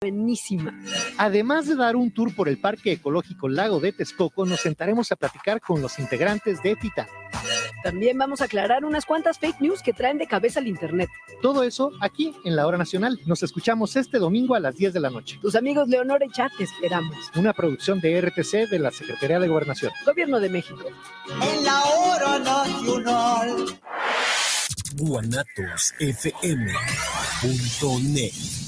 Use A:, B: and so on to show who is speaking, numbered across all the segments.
A: buenísima.
B: Además de dar un tour por el Parque Ecológico Lago de Texcoco, nos sentaremos a platicar con los integrantes de Titán.
A: También vamos a aclarar unas cuantas fake news que traen de cabeza al internet.
B: Todo eso aquí en la Hora Nacional. Nos escuchamos este domingo a las 10 de la noche.
A: Tus amigos Leonora y Chat te esperamos.
B: Una producción de RTC de la Secretaría de Gobernación.
A: Gobierno de México.
C: En la Hora Nacional.
D: guanatosfm.net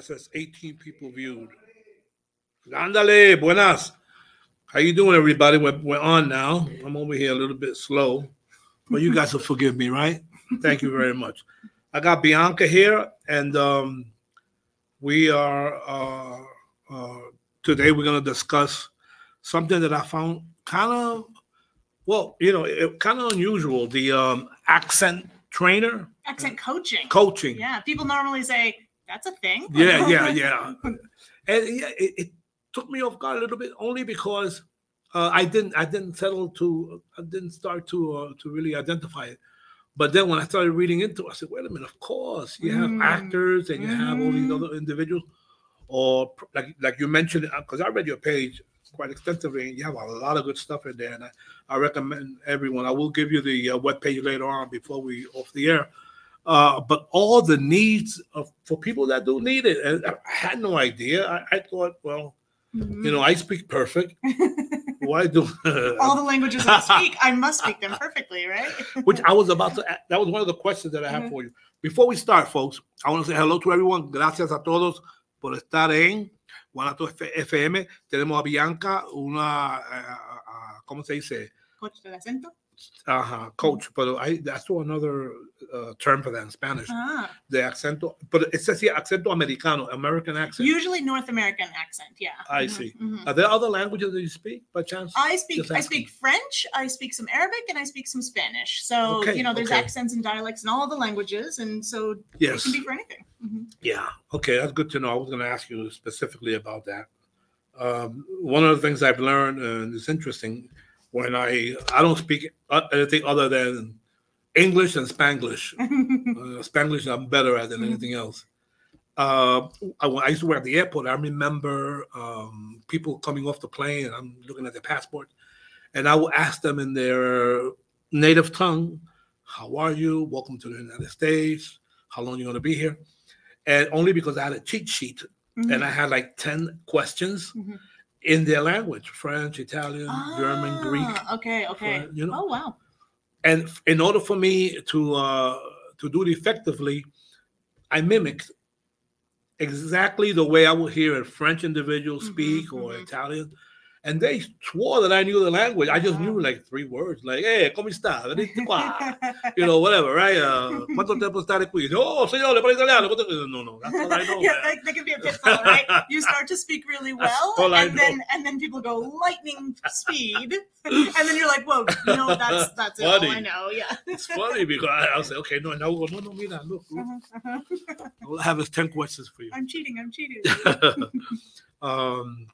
E: It says 18 people viewed. Ándale, buenas. How you doing, everybody? We're, we're on now. I'm over here a little bit slow, but you guys will forgive me, right? Thank you very much. I got Bianca here, and um, we are uh, uh, today. We're going to discuss something that I found kind of well, you know, it, kind of unusual. The um, accent trainer
F: accent coaching.
E: coaching.
F: Yeah, people normally say that's a thing.
E: Yeah, yeah, yeah. And yeah, it, it took me off guard a little bit only because uh, I didn't I didn't settle to I didn't start to uh, to really identify it. But then when I started reading into it, I said, wait a minute, of course. You have
F: Mm.
E: actors and you have all these
F: Mhm.
E: other individuals. Or like like you mentioned, because I read your page quite extensively and you have a lot of good stuff in there. And I, I recommend everyone. I will give you the uh, web page later on before we off the air. Uh, but all the needs of for people that do need it. And I had no idea. I, I thought, well, you know, I speak perfect. Why do
F: All the languages I speak, I must speak them perfectly, right?
E: which I was about to. That was one of the questions that I have
F: Mhm.
E: for you. Before we start, folks, I want to say hello to everyone. Gracias a todos por estar en Guanato FM. Tenemos a Bianca, una, eh, ah, ¿cómo se dice?
F: Coach del acento.
E: Ajá, coach, but I that's another uh, term for that in Spanish.
F: Ah,
E: The acento, but it says here acento americano, American accent.
F: usually North American accent. Yeah.
E: I
F: Mhm,
E: see.
F: mhm.
E: Are there other languages that you speak by chance?
F: I speak I speak French, I speak some Arabic, and I speak some Spanish. So
E: Okay,
F: you know, there's
E: okay.
F: accents and dialects in all the languages, and so
E: Yes.
F: it can be for anything. Mhm.
E: Yeah. Okay, that's good to know. I was going to ask you specifically about that. Um, one of the things I've learned, and it's interesting, when I I don't speak uh, anything other than English and Spanglish. uh, Spanglish I'm better at than anything else. Uh, I, I used to work at the airport. I remember um, people coming off the plane, and I'm looking at their passport, and I will ask them in their native tongue, "How are you? Welcome to the United States. How long are you going to be here?" And only because I had a cheat sheet, and I had like ten questions
F: Mhm.
E: In their language: French, Italian, German, Greek.
F: Ah, Okay. Okay.
E: French, you know.
F: Oh wow.
E: And in order for me to uh, to do it effectively, I mimicked exactly the way I would hear a French individual speak or Italian. And they swore that I knew the language. I just knew like three words, like "Hey, cómo está?" You know, whatever, right? Uh, ¿Cuánto tiempo está qui? Oh, señor, le parlo italiano. No, no, that's all I know.
F: yeah,
E: man.
F: that, can be a pitfall, right? You start to speak really well, and then and then people go lightning speed, and then you're like, "Whoa, no, that's that's it. All I know." Yeah.
E: It's funny because I, I was like, okay, no, no, no, no, mira, look, look. All I have 10 questions for you.
F: I'm cheating. I'm cheating.
E: um,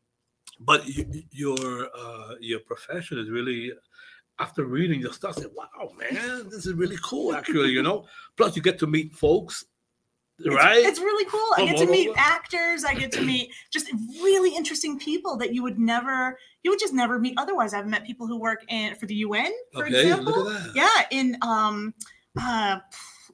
E: but y- your uh, your profession is really after reading your stuff, I said, wow, man, this is really cool, actually, you know. Plus, you get to meet folks, right?
F: It's really cool. I get to meet
E: over.
F: actors. I get to meet just really interesting people that you would never, you would just never meet otherwise. I've met people who work in for the UN, for
E: Okay,
F: example.
E: look at that.
F: Yeah, in um, uh,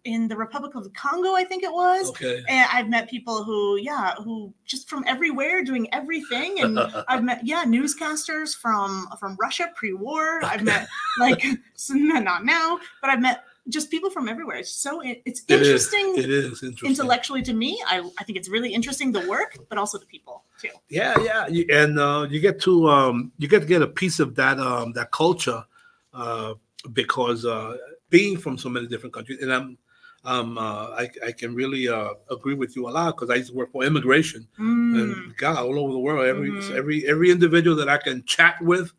F: in the Republic of the Congo, I think it was.
E: Okay.
F: And I've met people who, yeah, who just from everywhere doing everything. And I've met, yeah, newscasters from from Russia pre-war. I've met like not now, but I've met just people from everywhere. It's so it- it's
E: It is.
F: interesting
E: It is interesting.
F: intellectually to me. I, I think it's really interesting the work, but also the people too.
E: Yeah, yeah, you, and uh, you get to um, you get to get a piece of that um, that culture uh, because uh, being from so many different countries, and I'm um, uh, I, I can really uh, agree with you a lot because I used to work for immigration
F: Mm.
E: and God all over the world. Every
F: Mhm.
E: every every individual that I can chat with,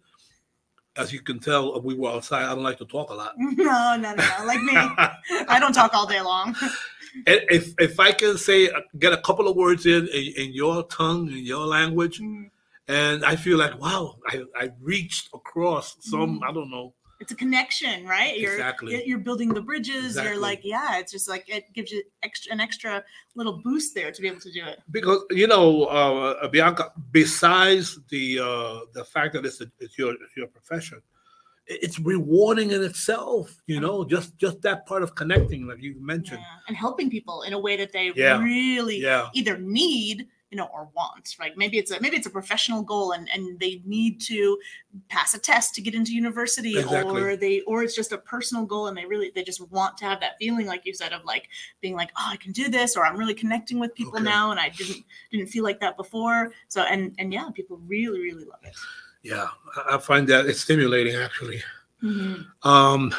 E: as you can tell, we were outside. I don't like to talk a lot.
F: No, no, no, no. Like me, I don't talk all day long.
E: If if I can say uh, get a couple of words in in, in your tongue in your language,
F: Mm.
E: and I feel like wow, I I reached across some
F: Mm.
E: I don't know.
F: It's a connection, right? You're
E: Exactly.
F: you're- building the bridges.
E: Exactly.
F: You're like, yeah, it's just like it gives you extra an extra little boost there to be able to do it.
E: because you know uh, Bianca. Besides the uh, the fact that it's, a, it's your it's your profession, it's rewarding in itself. You know, just just that part of connecting, like you mentioned.
F: Yeah. And helping people in a way that they
E: Yeah.
F: really
E: Yeah,
F: either need you know or want right maybe it's a maybe it's a professional goal and and they need to pass a test to get into university
E: Exactly.
F: or they or it's just a personal goal and they really they just want to have that feeling like you said of like being like oh i can do this or i'm really connecting with people
E: Okay.
F: now and i didn't didn't feel like that before so and and yeah people really really love it
E: yeah. I- find that it's stimulating actually.
F: Mhm.
E: Um,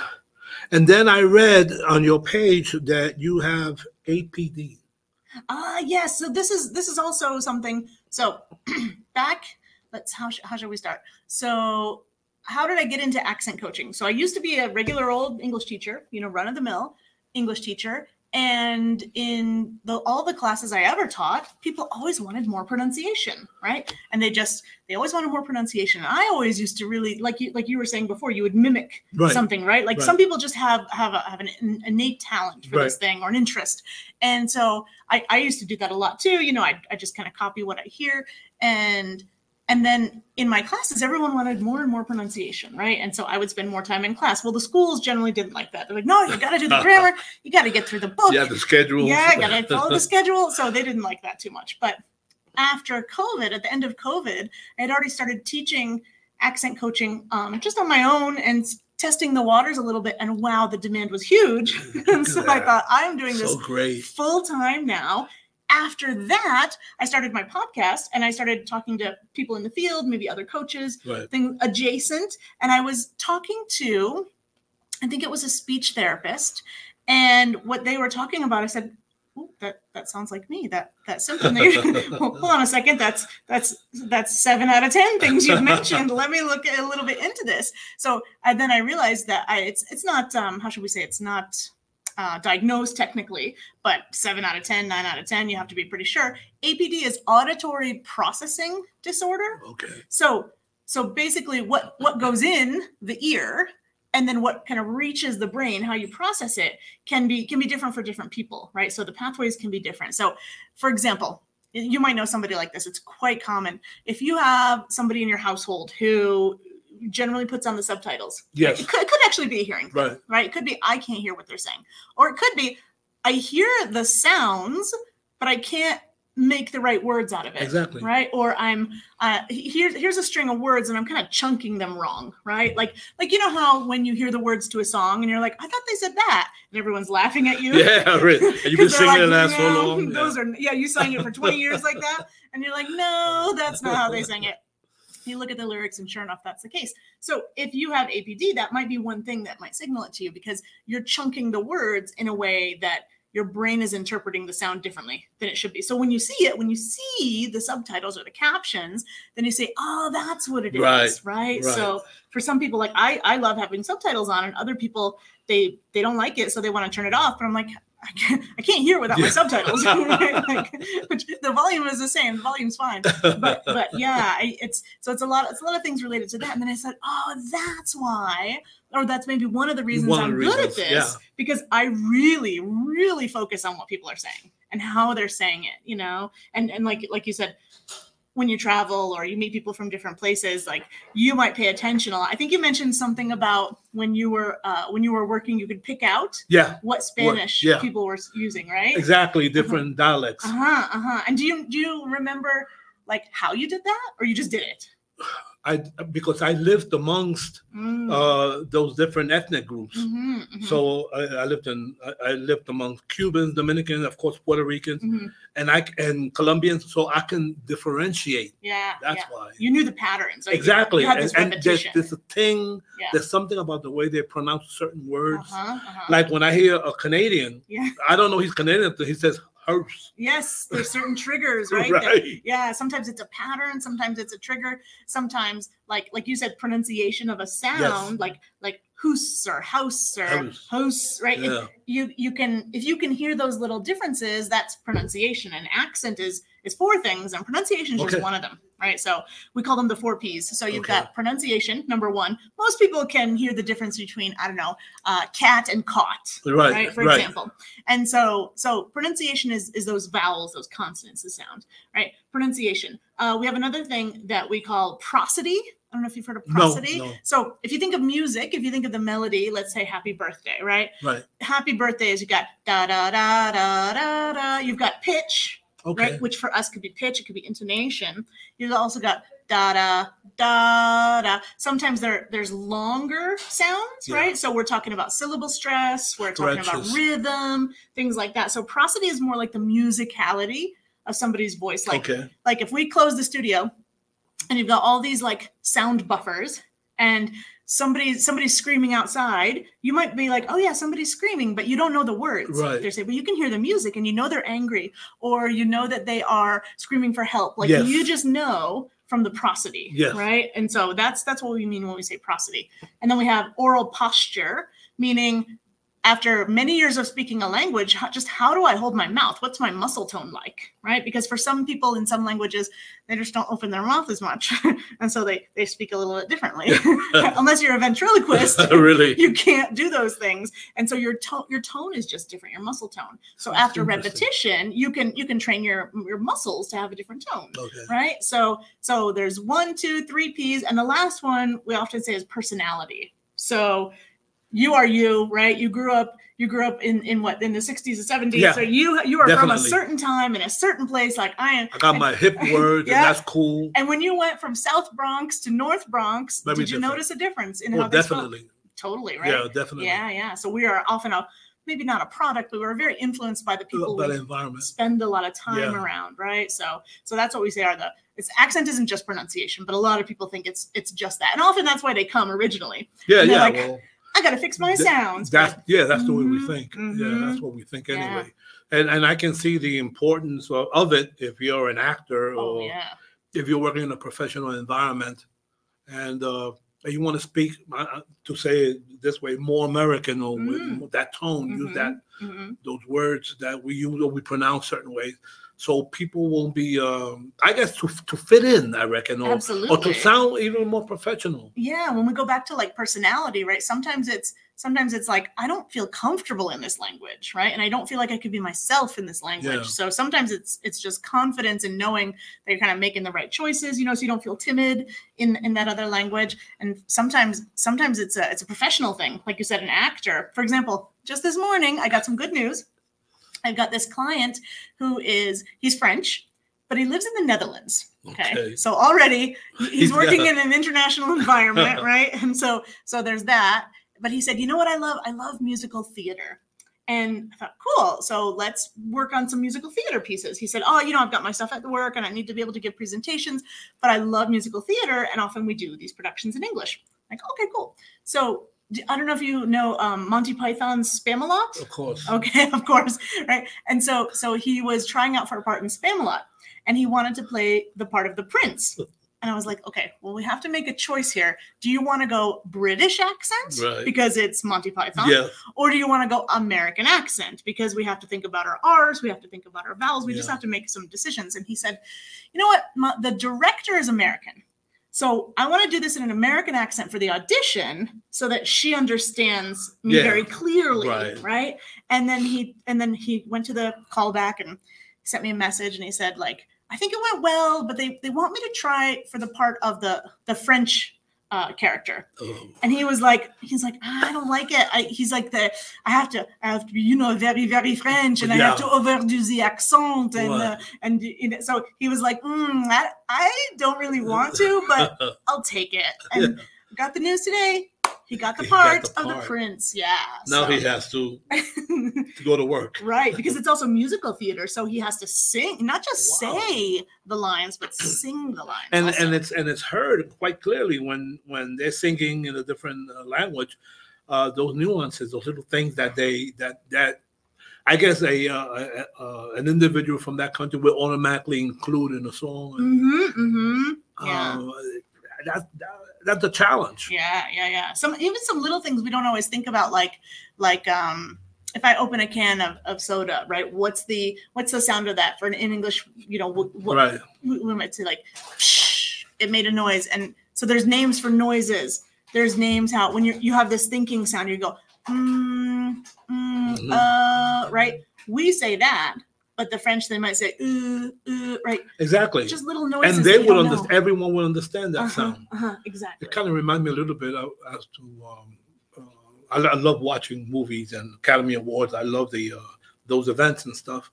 E: and then I read on your page that you have APD.
F: Ah, yes. So this is this is also something. So back, let's how sh- how should we start? So how did I get into accent coaching? So I used to be a regular old English teacher, you know, run of the mill English teacher, and in the all the classes I ever taught, people always wanted more pronunciation, right? And they just they always wanted more pronunciation. And I always used to really like you like you were saying before, you would mimic
E: Right.
F: something, right? Like
E: Right.
F: some people just have have a, have an innate talent for this thing or an interest. And so I, I used to do that a lot too. You know, I, I just kind of copy what I hear. And and then in my classes, everyone wanted more and more pronunciation, right? And so I would spend more time in class. Well, the schools generally didn't like that. They're like, no, you got to do the grammar. You got to get through the book.
E: Yeah, the schedule.
F: Yeah, I gotta follow the schedule. So they didn't like that too much. But after COVID, at the end of COVID, I had already started teaching accent coaching um, just on my own and testing the waters a little bit. And wow, the demand was huge. and so I thought, I'm doing this
E: great.
F: full time now. After that, I started my podcast and I started talking to people in the field, maybe other coaches,
E: Right.
F: thing adjacent. And i was talking to i think it was a speech therapist. And what they were talking about i said that that sounds like me. That that symptom that you- well, hold on a second. That's that's that's seven out of ten things you've mentioned. Let me look a little bit into this. So and then i realized that I, it's it's not um how should we say it's not uh, diagnosed technically, but seven out of 10, nine out of 10, you have to be pretty sure. APD is auditory processing disorder.
E: Okay.
F: So so basically what what goes in the ear and then what kind of reaches the brain, how you process it can be can be different for different people, right? So the pathways can be different. So for example, you might know somebody like this. It's quite common. If you have somebody in your household who generally puts on the subtitles.
E: Yes.
F: It could, it could actually be a hearing thing,
E: Right.
F: right? It could be I can't hear what they're saying. Or it could be I hear the sounds, but I can't make the right words out of it
E: Exactly.
F: right or i'm uh here's here's a string of words and i'm kind of chunking them wrong right like like you know how when you hear the words to a song and you're like i thought they said that and everyone's laughing at you
E: Yeah, right. And you've been singing it
F: like,
E: so long.
F: those
E: yeah.
F: are yeah you sang it for 20 years like that and you're like no that's not how they sang it you look at the lyrics and sure enough that's the case. So if you have apd that might be one thing that might signal it to you because you're chunking the words in a way that your brain is interpreting the sound differently than it should be. So when you see it when you see the subtitles or the captions then you say oh that's what it is
E: Right,
F: right,
E: right.
F: so for some people like i i love having subtitles on and other people they they don't like it so they want to turn it off but i'm like I can't, I can't hear without my subtitles. right? like, which the volume is the same. The volume's fine. But but yeah, I, it's so it's a lot. It's a lot of things related to that. And then I said, oh, that's why, or that's maybe one of the reasons
E: One
F: I'm
E: the
F: good at this
E: yeah.
F: because I really really focus on what people are saying and how they're saying it. You know, and and like like you said. When you travel or you meet people from different places, like you might pay attention a lot. I think you mentioned something about when you were uh, when you were working, you could pick out
E: Yeah,
F: what Spanish
E: yeah.
F: people were using, right?
E: exactly. Different dialects.
F: Uh huh. Uh huh. And do you do you remember like how you did that, or you just did it?
E: I because I lived amongst
F: Mm.
E: uh, those different ethnic groups.
F: Mhm, mhm,
E: So I, I lived in I, I lived among Cubans, Dominicans, of course, Puerto Ricans,
F: mhm.
E: and I and Colombians. So I can differentiate.
F: yeah,
E: That's
F: yeah.
E: why.
F: You knew the patterns. like,
E: exactly.
F: You had
E: and
F: this
E: and there's, there's a thing.
F: Yeah.
E: There's something about the way they pronounce certain words.
F: Uh-huh, uh-huh.
E: Like when I hear a Canadian,
F: Yeah.
E: I don't know he's Canadian. He says hearse.
F: Yes, there's certain triggers, right?
E: Right.
F: that- yeah, sometimes it's a pattern, sometimes it's a trigger, sometimes like like you said, pronunciation of a sound, like like hoose or house or
E: House.
F: house, right?
E: Yeah.
F: you you can if you can hear those little differences, that's pronunciation. And accent is is four things, and pronunciation is
E: Okay.
F: just one of them, right? So we call them the four P's. So you've
E: Okay.
F: got pronunciation, number one. Most people can hear the difference between I don't know, uh, cat and caught
E: Right.
F: right for
E: right.
F: example and so so pronunciation is is those vowels those consonants the sound right pronunciation uh, we have another thing that we call prosody i don't know if you've heard of
E: No,
F: prosody
E: no.
F: so if you think of music if you think of the melody let's say happy birthday right
E: Right.
F: happy birthday is you got da da da da da da you've got pitch
E: Okay.
F: right which for us could be pitch it could be intonation you've also got da da da da sometimes there there's longer sounds
E: Yeah.
F: right so we're talking about syllable stress we're talking about rhythm things like that so prosody is more like the musicality of somebody's voice like
E: okay.
F: like if we close the studio and you've got all these like sound buffers and somebody somebody's screaming outside you might be like oh yeah somebody's screaming but you don't know the words
E: Right.
F: they say but you can hear the music and you know they're angry or you know that they are screaming for help like
E: Yes.
F: you just know from the prosody
E: Yes.
F: right and so that's that's what we mean when we say prosody and then we have oral posture meaning after many years of speaking a language how, just how do i hold my mouth? What's my muscle tone like? Right? Because for some people in some languages they just don't open their mouth as much and so they they speak a little bit differently. Unless you're a ventriloquist
E: really.
F: you can't do those things. And so your tone your tone is just different your muscle tone. So
E: That's
F: after repetition you can you can train your your muscles to have a different tone.
E: Okay.
F: right? So so there's one two three p's and the last one we often say is personality. So you are you right you grew up you grew up in in what in the 60s and 70s
E: Yeah,
F: so you you are from a certain time in a certain place like i am
E: I got my hip words,
F: Yeah.
E: and that's cool.
F: and when you went from south bronx to north bronx
E: Very
F: did you
E: different.
F: notice a difference in
E: Oh,
F: how they spoke?
E: definitely.
F: totally right
E: Yeah, definitely.
F: yeah yeah so we are often a maybe not a product but we're very influenced by the people
E: By the environment.
F: spend a lot of time
E: Yeah.
F: around right so so that's what we say are the it's accent isn't just pronunciation but a lot of people think it's it's just that and often that's why they come originally
E: Yeah, yeah.
F: like,
E: well,
F: i gotta fix my sounds
E: that's
F: but-
E: yeah, that's the way we
F: Mhm,
E: think. Yeah,
F: mhm.
E: that's what we think
F: Yeah.
E: anyway. And and I can see the importance of, of it if you're an actor
F: oh
E: or
F: yeah
E: if you're working in a professional environment, and uh, you want to speak uh, to say it this way more American or with
F: Mm.
E: with that tone, use that
F: Mhm.
E: those words that we use or we pronounce certain ways. So people will be, um, I guess, to to fit in, I reckon, or, or to sound even more professional.
F: yeah when we go back to like personality right sometimes it's sometimes it's like i don't feel comfortable in this language right and i don't feel like i could be myself in this language
E: Yeah.
F: so sometimes it's it's just confidence and knowing that you're kind of making the right choices you know so you don't feel timid in in that other language and sometimes sometimes it's a it's a professional thing like you said an actor for example just this morning i got some good news i've got this client who is he's french but he lives in the netherlands Okay.
E: Okay.
F: So already he's working
E: got-
F: in an international environment, right? And so so there's that. But he said, you know what I love? I love musical theater. And I thought, cool. So let's work on some musical theater pieces. He said, Oh, you know, I've got my stuff at the work and I need to be able to give presentations, but I love musical theater. And often we do these productions in English. Like, okay, cool. So I don't know if you know um, Monty Python's Spamalot.
E: Of course.
F: Okay, of course, right. And so so he was trying out for a part in Spamalot, and he wanted to play the part of the prince. And I was like, okay, well, we have to make a choice here. Do you want to go British accent
E: Right.
F: because it's Monty Python,
E: Yeah.
F: or do you want to go American accent because we have to think about our R's, we have to think about our vowels, we just have to make some decisions. And he said, you know what, the director is American. So I want to do this in an American accent for the audition so that she understands me
E: Yeah,
F: very clearly,
E: right.
F: right? And then he and then he went to the callback and sent me a message and he said like I think it went well, but they they want me to try for the part of the the French uh, character,
E: Oh.
F: and he was like, he's like, "Ah, I don't like it. I, he's like the, I have to, I have to be, you know, very, very French, and I have to overdo the accent, and uh, and you know, so he was like, mm, I, I don't really want to, but I'll take it. And got the news today. He got the
E: He got
F: part
E: the
F: of the prince. Yeah.
E: now
F: so-
E: he has to, to go to work.
F: right, because it's also musical theater, so he has to sing, not just
E: Wow.
F: say the lines, but sing the lines.
E: and
F: also.
E: and it's and it's heard quite clearly when when they're singing in a different uh, language uh those nuances those little things that they that that i guess a, uh, a, uh an individual from that country will automatically include in a song
F: Mm-hmm, mm-hmm. Yeah.
E: uh, that, that that's a challenge
F: Yeah, yeah, yeah. Some even some little things we don't always think about, like like um if I open a can of, of soda, right? What's the what's the sound of that for an in English? You know, what, what
E: right
F: we, we might say like, Psh, it made a noise, and so there's names for noises. There's names how when you you have this thinking sound, you go, mm, mm,
E: Mhm.
F: uh, right? We say that, but the French they might say, uh, uh, right?
E: exactly
F: Just little noises.
E: and they would understand everyone would understand that
F: Uh-huh,
E: sound
F: uh-huh, exactly.
E: it kind of reminds me a little bit as to um, uh, I, I love watching movies and Academy Awards. I love the uh, those events and stuff.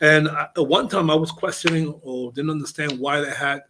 E: And I, at one time, I was questioning or didn't understand why they had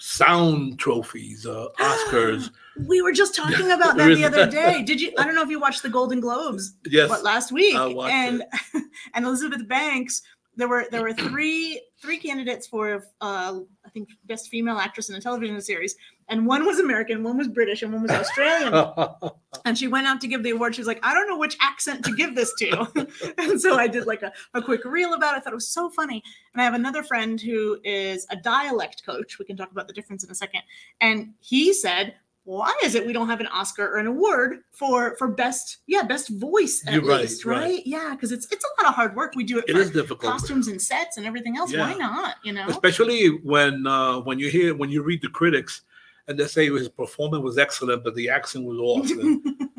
E: sound trophies, uh, Oscars.
F: We were just talking about that the other day. Did you? I don't know if you watched the Golden Globes,
E: yes,
F: but last week,
E: I watched
F: and and Elizabeth Banks. There were there were three three candidates for uh, I think best female actress in a television series, and one was American, one was British, and one was Australian. and she went out to give the award. She was like, I don't know which accent to give this to. and so I did like a, a quick reel about it. I thought it was so funny. And I have another friend who is a dialect coach. We can talk about the difference in a second. And he said, why is it we don't have an Oscar or an award for for best yeah best voice at
E: You're right,
F: least
E: right.
F: right. yeah because it's it's a lot of hard work we do it,
E: it
F: for
E: is difficult.
F: costumes and sets and everything else why not you know
E: especially when uh, when you hear when you read the critics and they say his performance was excellent, but the accent was off.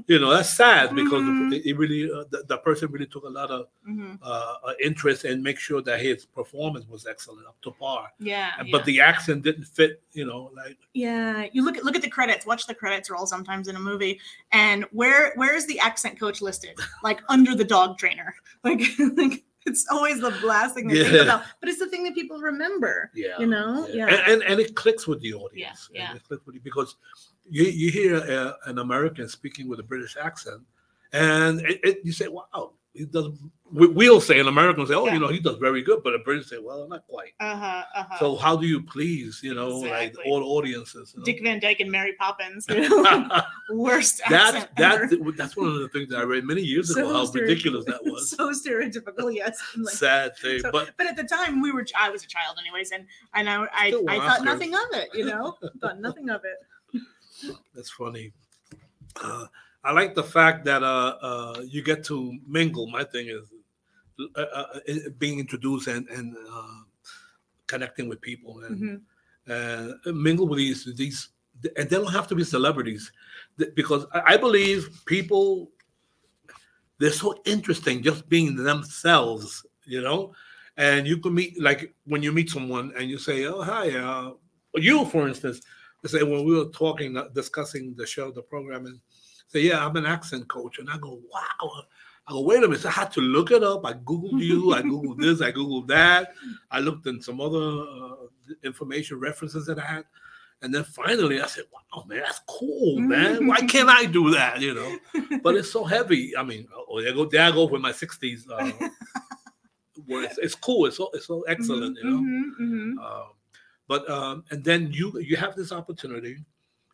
E: And, you know that's sad because
F: Mhm.
E: it really uh, the, the person really took a lot of
F: Mhm.
E: uh, uh, interest and make sure that his performance was excellent up to par.
F: yeah,
E: And-
F: yeah.
E: But the accent didn't fit. You know, like
F: Yeah, you look at look at the credits. Watch the credits roll sometimes in a movie, and where where is the accent coach listed? Like under the dog trainer. Like, like it's always the last thing they think about, but it's the thing that people remember.
E: yeah,
F: You know, yeah,
E: And, and and it clicks with the audience.
F: Yeah, yeah.
E: it clicks with you because you you hear uh, an American speaking with a British accent, and it, it, you say, "Wow." He does. We, we'll say an American say, "Oh,
F: Yeah.
E: you know, he does very good," but a British say, "Well, not quite."
F: uh huh, uh huh.
E: So how do you please, you know, like all audiences? You know?
F: Dick Van Dyke and Mary Poppins, you know? worst
E: that
F: accent
E: that
F: ever.
E: that's one of the things that I read many years ago.
F: So
E: how ridiculous that was.
F: so stereotypical, yes. and like-
E: Sad thing,
F: so-
E: but
F: but at the time we were I was a child anyways, and and I I, I thought nothing of it, you know, thought nothing of it.
E: that's funny. Uh, I like the fact that uh, uh, you get to mingle. My thing is uh, uh, being introduced and and uh, connecting with people and
F: Mhm.
E: uh, mingle with these these, and they don't have to be celebrities, because I, believe people they're so interesting just being themselves, you know. And you can meet like when you meet someone and you say, "Oh, hi," uh, you for instance, say when we were talking, discussing the show, the program, and say, "Yeah, I'm an accent coach," and I go, "Wow." I go, wait a minute. I had to look it up. I Googled you. I Googled this. I Googled that. I looked in some other uh, information references that I had. And then finally I said, wow, man, that's cool, man. Why can't I do that? You know, but it's so heavy. I mean, oh, there I go, there I go with my 60s. Uh, where it's, it's cool. It's so, it's so excellent, you know.
F: Mhm, mhm.
E: Um, but um, and then you you have this opportunity,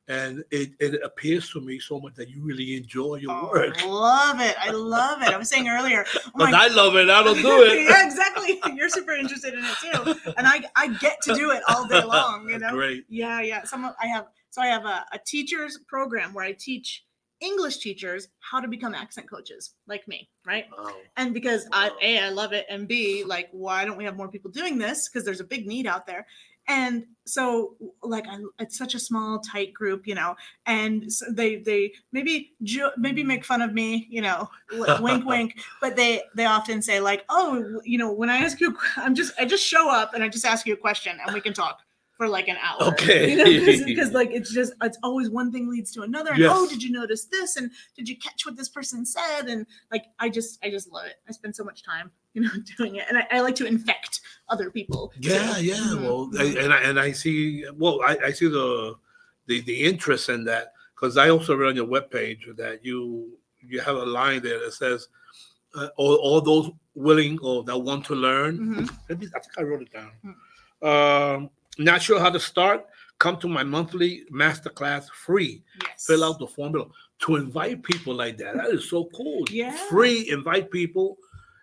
E: and it, it appears to me so much that you really enjoy your
F: Oh,
E: work.
F: I love it. I love it. I was saying earlier. Oh my
E: I love it. I don't do it.
F: yeah, exactly. You're super interested in it too, and I I get to do it all day long. You know.
E: Great.
F: Yeah, yeah. Some of, I have so I have a, a teachers program where I teach English teachers how to become accent coaches like me, right?
E: Wow.
F: And because I a I love it, and b like why don't we have more people doing this? Because there's a big need out there. And so, like, I, it's such a small, tight group, you know. And so they, they maybe, jo- maybe make fun of me, you know, wink, wink. But they, they often say like, oh, you know, when I ask you, I'm just, I just show up and I just ask you a question and we can talk. for like an hour.
E: Okay.
F: You know, because like it's just it's always one thing leads to another. And oh,
E: Yes.
F: oh, did you notice this? And did you catch what this person said? And like I just I just love it. I spend so much time, you know, doing it. And I, I like to infect other people.
E: Yeah, yeah.
F: Mhm,
E: Well, I, and I, and I see. Well, I, I see the the the interest in that because I also read on your webpage that you you have a line there that says uh, all, all those willing or that want to learn.
F: Mhm.
E: Let me, I think I wrote it down.
F: Hmm.
E: Um, not sure how to start. Come to my monthly masterclass free.
F: Yes.
E: Fill out the formula to invite people like that. That is so cool.
F: Yeah.
E: Free invite people,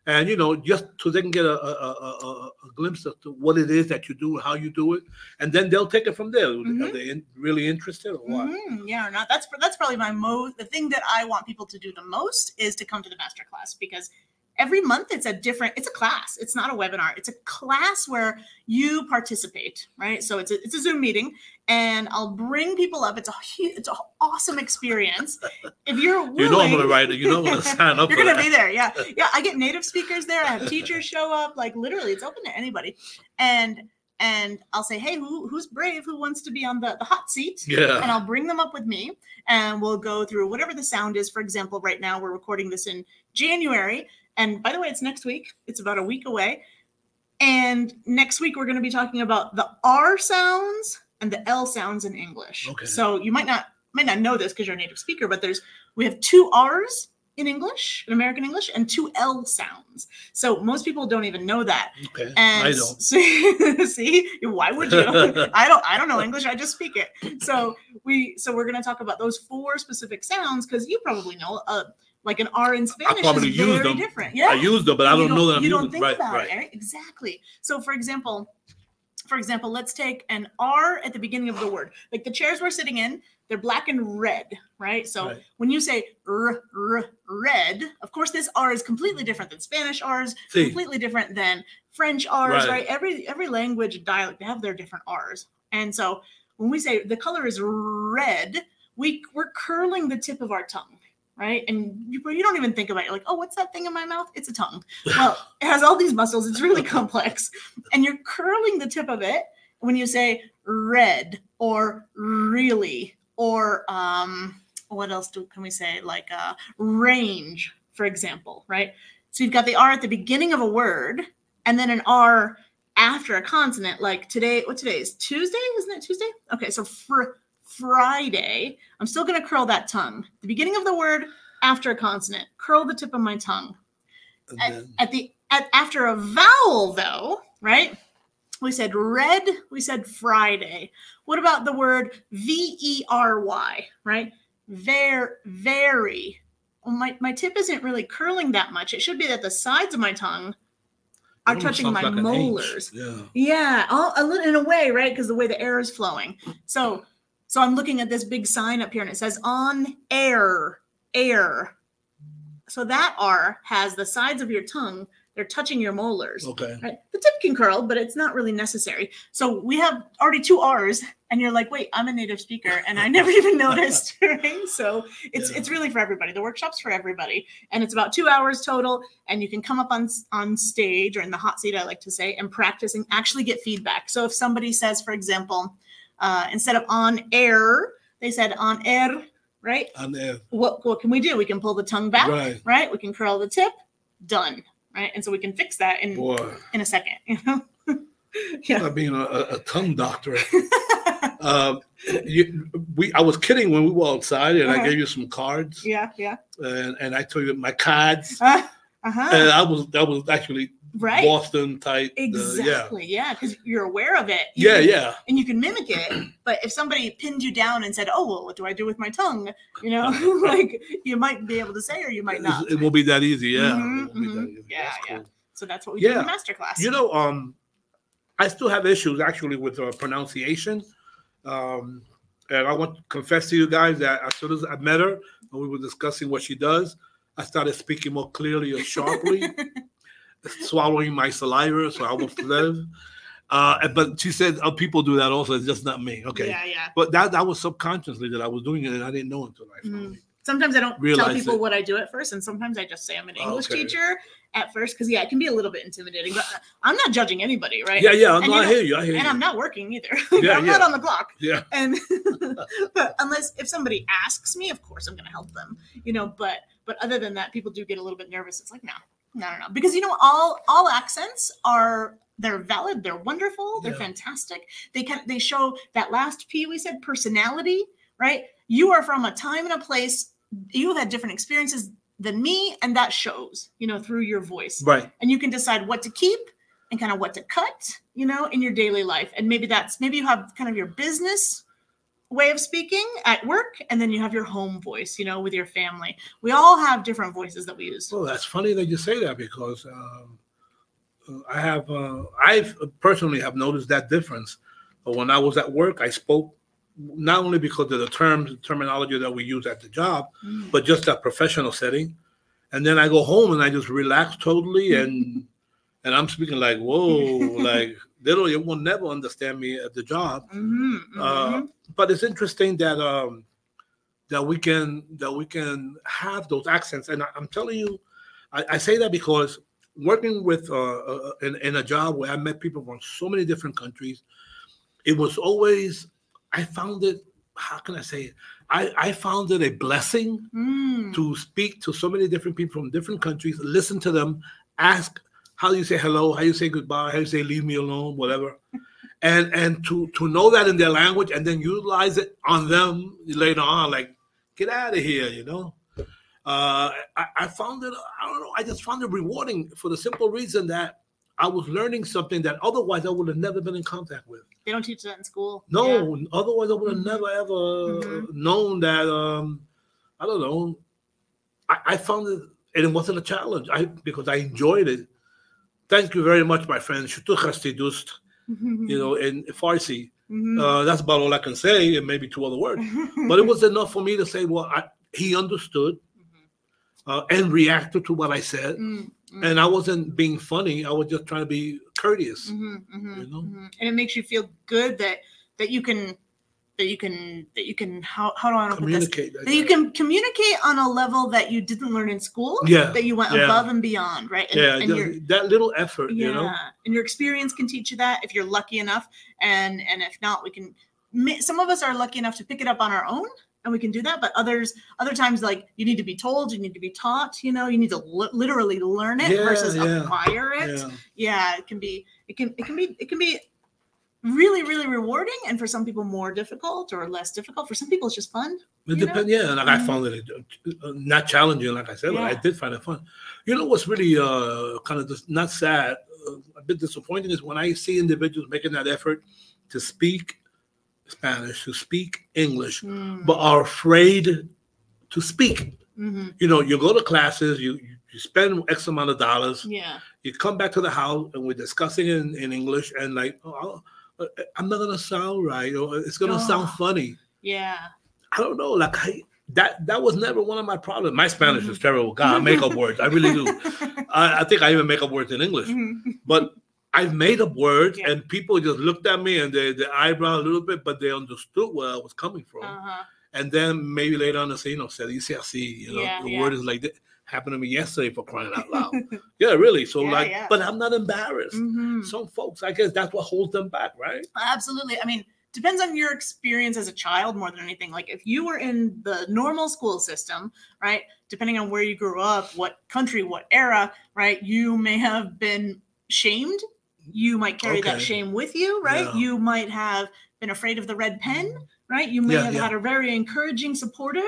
E: and you know just so they can get a, a, a, a, glimpse of what it is that you do, how you do it, and then they'll take it from there. Are
F: Mhm.
E: they in, really interested or what?
F: Mhm, yeah or not that's that's probably my most the thing that i want people to do the most is to come to the master class because every month it's a different it's a class it's not a webinar it's a class where you participate right so it's a, it's a zoom meeting and i'll bring people up it's a it's an awesome experience if you're willing,
E: You know I'm gonna write it. You know I'm gonna sign up
F: you're gonna
E: that.
F: be there yeah yeah i get native speakers there i have teachers show up like literally it's open to anybody and and i'll say hey who, who's brave who wants to be on the, the hot seat
E: Yeah.
F: and I'll bring them up with me and we'll go through whatever the sound is. For example, right now we're recording this in January. And by the way, it's next week, it's about a week away. And next week, we're going to be talking about the R sounds and the L sounds in English.
E: Okay.
F: So you might not might not know this because you're a native speaker, but there's we have two R's in English, in American English, and two L sounds. So most people don't even know that.
E: Okay.
F: And
E: I don't.
F: see, see, why would you? I don't. I don't know English. I just speak it. So we. So we're going to talk about those four specific sounds because you probably know. Uh, like an R in Spanish I
E: probably
F: is
E: use
F: very
E: them.
F: different. Yeah,
E: I use them, but I
F: you
E: don't know that I'm
F: you don't think
E: right,
F: about
E: right.
F: it, right? Exactly. So, for example, for example, let's take an R at the beginning of the word. Like the chairs we're sitting in, they're black and red, right? So
E: Right.
F: when you say r, r, red, of course, this R is completely different than Spanish R's,
E: See.
F: completely different than French R's,
E: Right.
F: right? Every every language dialect they have their different R's, and so when we say the color is red, we we're curling the tip of our tongue. Right, and you, you don't even think about it. You're like, oh, what's that thing in my mouth? It's a tongue. Well, it has all these muscles. It's really complex, and you're curling the tip of it when you say red or really or um, what else do can we say like uh, range, for example, right? So you've got the R at the beginning of a word, and then an R after a consonant. Like today, what today is Tuesday? Isn't it Tuesday? Okay, so fr- Friday. I'm still going to curl that tongue. The beginning of the word after a consonant. Curl the tip of my tongue. At, at the at, after a vowel, though, right? We said red. We said Friday. What about the word V E R Y? Right? Ver very. Well, my my tip isn't really curling that much. It should be that the sides of my tongue are touching my
E: like
F: molars.
E: Yeah.
F: Yeah, all, a little in a way, right? Because the way the air is flowing. So, so I'm looking at this big sign up here, and it says "on air, air." So that R has the sides of your tongue; they're touching your molars.
E: Okay.
F: Right? The tip can curl, but it's not really necessary. So we have already two R's, and you're like, "Wait, I'm a native speaker, and I never even noticed." Right? So it's
E: Yeah.
F: it's really for everybody. The workshop's for everybody, and it's about two hours total. And you can come up on on stage or in the hot seat, I like to say, and practice and actually get feedback. So if somebody says, for example, uh, instead of on air, they said on air, right?
E: On then,
F: What what can we do? We can pull the tongue back,
E: right.
F: right? We can curl the tip, done, right? And so we can fix that in
E: Boy,
F: in a second. You know? yeah.
E: not being a, a, tongue doctor. um, you, we, I was kidding when we were outside, and
F: Uh-huh.
E: I gave you some cards,
F: yeah. Yeah.
E: and, and I told you my cards,
F: Uh huh.
E: and I was that was actually
F: right.
E: Boston type. yeah,
F: Exactly. yeah. Because you're aware of it.
E: yeah,
F: You-
E: yeah.
F: And you can mimic it. But if somebody pinned you down and said, "Oh, well, what do I do with my tongue?" You know, like you might be able to say, or you might not.
E: It won't be that easy. Yeah,
F: Mhm,
E: it won't that easy.
F: Yeah,
E: That's
F: yeah. So that's what we do in
E: Yeah.
F: the masterclass.
E: You know, um, I still have issues actually with uh, pronunciation. Um, and I want to confess to you guys that as soon as I met her and we were discussing what she does, I started speaking more clearly and sharply, swallowing my saliva so I almost live. Uh, but she said uh, people do that also. It's just not me. Okay.
F: Yeah. Yeah.
E: But that that was subconsciously that I was doing it, and I didn't know until I finally
F: sometimes I don't tell people
E: it.
F: what I do at first, and sometimes I just say I'm an English
E: Okay.
F: teacher at first because yeah, it can be a little bit intimidating. But uh, I'm not judging anybody, right?
E: Yeah, yeah.
F: And
E: No,
F: you
E: I hear you. I hear you.
F: And
E: you.
F: I'm not working either.
E: Yeah,
F: I'm not on the clock.
E: yeah.
F: And but unless if somebody asks me, of course I'm going to help them. You know, but but other than that, people do get a little bit nervous. It's like no, no, no, no, because you know all all accents are they're valid, they're wonderful, they're
E: Yeah.
F: fantastic. They can they show that last P we said personality, right? You are from a time and a place. You have had different experiences than me, and that shows, you know, through your voice
E: Right.
F: and you can decide what to keep and kind of what to cut you know in your daily life and maybe that's maybe you have kind of your business way of speaking at work and then you have your home voice you know with your family we all have different voices that we use
E: Well, that's funny that you say that because um, I have, uh, I personally have noticed that difference. But when I was at work, I spoke not only because of the terms, terminology that we use at the job,
F: Mm.
E: but just that professional setting. And then I go home and I just relax totally, and and I'm speaking like, whoa, like don't, will never understand me at the job.
F: Mhm,
E: Uh,
F: mhm.
E: but it's interesting that um that we can that we can have those accents and I, i'm telling you I, I say that because working with uh, uh in, in a job where i met people from so many different countries it was always i found it how can i say it i i found it a blessing
F: Mm.
E: to speak to so many different people from different countries, listen to them, ask how do you say hello, how do you say goodbye, how do you say leave me alone, whatever, and and to to know that in their language and then utilize it on them later on, like get out of here, you know. Uh, I, I found it. I don't know. I just found it rewarding for the simple reason that I was learning something that otherwise I would have never been in contact with.
F: they don't teach that in school
E: No,
F: Yeah.
E: otherwise I would have
F: Mhm.
E: never ever
F: Mhm.
E: known that. Um, I don't know. I, I found it, and it wasn't a challenge. I because I enjoyed it. Thank you very much, my friend. Shutu khasti dust, You know, in Farsi.
F: Mhm.
E: Uh, that's about all I can say, and maybe two other words. But it was enough for me to say, well, I, he understood uh, and reacted to what I said,
F: Mm, mm,
E: and I wasn't being funny. I was just trying to be courteous.
F: mhm, mhm,
E: you know?
F: mhm. and it makes you feel good that that you can that you can that you can how how do I want to put this
E: Communicate.
F: that you can communicate on a level that you didn't learn in school
E: Yeah,
F: that you went
E: yeah.
F: above and beyond right and,
E: yeah,
F: and your
E: that little effort,
F: yeah
E: you know.
F: and your experience can teach you that if you're lucky enough and and if not we can some of us are lucky enough to pick it up on our own and we can do that but others other times like you need to be told you need to be taught you know you need to li- literally learn it
E: Yeah,
F: versus
E: yeah,
F: acquire it
E: Yeah.
F: yeah it can be it can it can be it can be really really rewarding and for some people more difficult or less difficult for some people it's just fun
E: It depends. Yeah, like I
F: Mhm.
E: found it uh, not challenging, like I said, but I did find it fun. You know what's really uh, kind of dis- not sad, uh, a bit disappointing is when I see individuals making that effort to speak Spanish, to speak English,
F: Mm,
E: but are afraid to speak.
F: mhm.
E: You know, you go to classes, you you you spend X amount of dollars,
F: yeah
E: you come back to the house, and we're discussing in, in English, and like, oh, I'm not gonna sound right, or it's gonna sound
F: Oh.
E: funny.
F: yeah
E: I don't know. Like I that that was never one of my problems. My Spanish
F: Mm-hmm.
E: is terrible. God, I make up words. I really do. I, I think I even make up words in English.
F: Mhm.
E: But I've made up words,
F: Yeah.
E: and people just looked at me and they the eyebrow a little bit, but they understood where I was coming from.
F: uh-huh.
E: And then maybe later on they say, you know, see, I see, you know,
F: Yeah,
E: the
F: yeah.
E: word is like that. Happened to me yesterday for crying out loud. yeah, really. So
F: Yeah,
E: like,
F: yeah.
E: but I'm not embarrassed.
F: Mhm.
E: Some folks, I guess that's what holds them back, right?
F: Absolutely. I mean, depends on your experience as a child more than anything. Like if you were in the normal school system, right? Depending on where you grew up, what country, what era, right? You may have been shamed. You might carry that shame with you, right?
E: Yeah.
F: You might have been afraid of the red pen, right? You may have had a very encouraging, supportive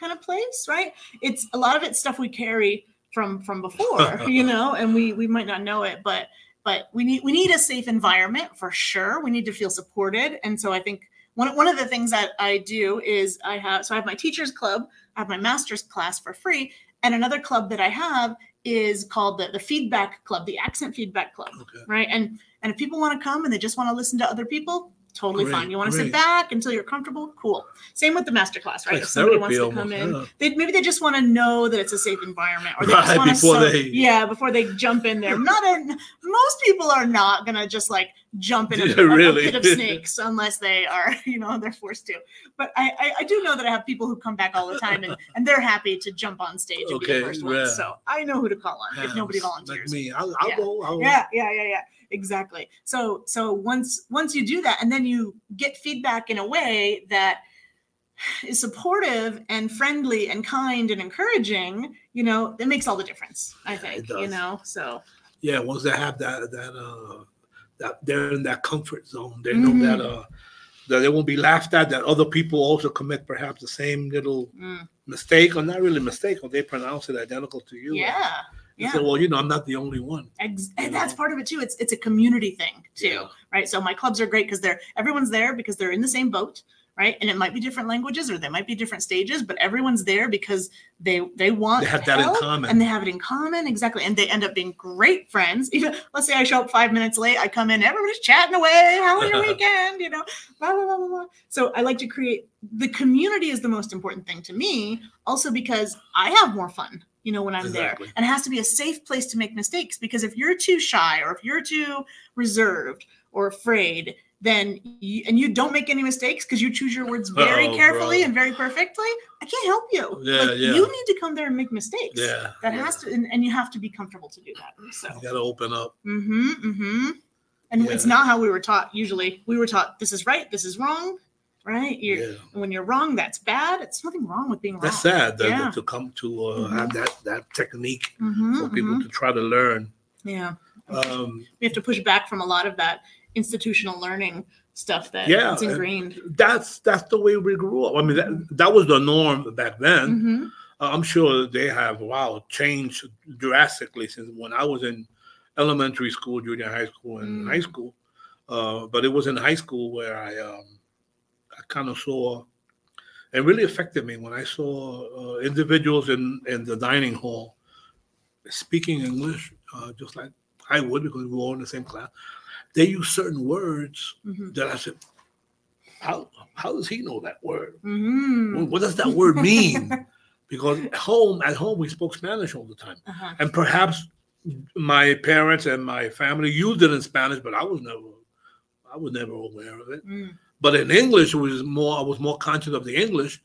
F: kind of place, right? It's a lot of it's stuff we carry from from before, you know, and we we might not know it, but but we need we need a safe environment for sure. We need to feel supported, and so I think one one of the things that I do is I have so I have my teachers club, I have my master's class for free, and another club that I have is called the the feedback club, the accent feedback club,
E: Okay.
F: right? And and if people want to come and they just want to listen to other people, totally
E: Great,
F: fine. You want to
E: great.
F: sit back until you're comfortable, cool. Same with the master class, right?
E: Like
F: if somebody wants to come in,
E: almost,
F: they maybe they just want to know that it's a safe environment, or they just want to
E: they-
F: yeah before they jump in there. Not a, most people are not gonna just like jump in a,
E: Yeah,
F: a- a pit of snakes unless they are, you know, they're forced to. But I, I, I do know that I have people who come back all the time and, and they're happy to jump on stage and be
E: Okay,
F: the first
E: yeah.
F: ones. So I know who to call on if nobody volunteers.
E: Like me, I'll, I'll
F: Yeah.
E: go. I'll,
F: yeah yeah yeah yeah exactly so so once once you do that and then you get feedback in a way that is supportive and friendly and kind and encouraging you know it makes all the difference i think you
E: does.
F: know so
E: yeah, once they have that that uh that they're in that comfort zone, they know
F: Mhm.
E: that uh that they won't be laughed at, that other people also commit perhaps the same little
F: mm,
E: mistake, or not really mistake, or they pronounce it identical to you.
F: yeah yeah
E: say, well, you know, I'm not the only one.
F: Ex- and that's part of it too it's it's a community thing too
E: Yeah.
F: right so my clubs are great because they're everyone's there because they're in the same boat right and it might be different languages or they might be different stages but everyone's there because they they want
E: They have that in common.
F: and they have it in common exactly and they end up being great friends even let's say i show up five minutes late i come in everybody's chatting away how was your weekend you know blah, blah, blah, blah, blah. so i like to create the community is the most important thing to me also because i have more fun you know when i'm
E: Exactly.
F: there and it has to be a safe place to make mistakes because if you're too shy or if you're too reserved or afraid then you, and you don't make any mistakes because you choose your words very
E: Oh,
F: carefully
E: bro.
F: and very perfectly i can't help you
E: Yeah,
F: Like,
E: yeah.
F: you need to come there and make mistakes
E: Yeah.
F: that
E: yeah.
F: has to and, and you have to be comfortable to do that so
E: You gotta open up.
F: mm-hmm mm-hmm and it's not how we were taught usually we were taught this is right this is wrong right you're
E: Yeah.
F: when you're wrong that's bad it's nothing wrong with being wrong
E: That's sad that,
F: Yeah.
E: to come to uh,
F: Mhm.
E: have that that technique
F: Mhm,
E: for people
F: mhm.
E: to try to learn.
F: yeah
E: Um,
F: we have to push back from a lot of that institutional learning stuff that
E: Yeah,
F: it's
E: and-
F: ingrained
E: that's that's the way we grew up. I mean, that, that was the norm back then.
F: Mhm.
E: Uh, I'm sure they have wow changed drastically since when I was in elementary school, junior high school, and
F: Mm.
E: high school. Uh, but it was in high school where I um, I kind of saw it really affected me when I saw uh, individuals in in the dining hall speaking English uh, just like I would because we were all in the same class. They use certain words
F: Mhm.
E: that I said, how how does he know that word?
F: Mhm.
E: What, what does that word mean? because at home at home we spoke Spanish all the time,
F: Uh-huh.
E: and perhaps my parents and my family used it in Spanish, but I was never I was never aware of it.
F: Mm.
E: But in English, it was more I was more conscious of the English.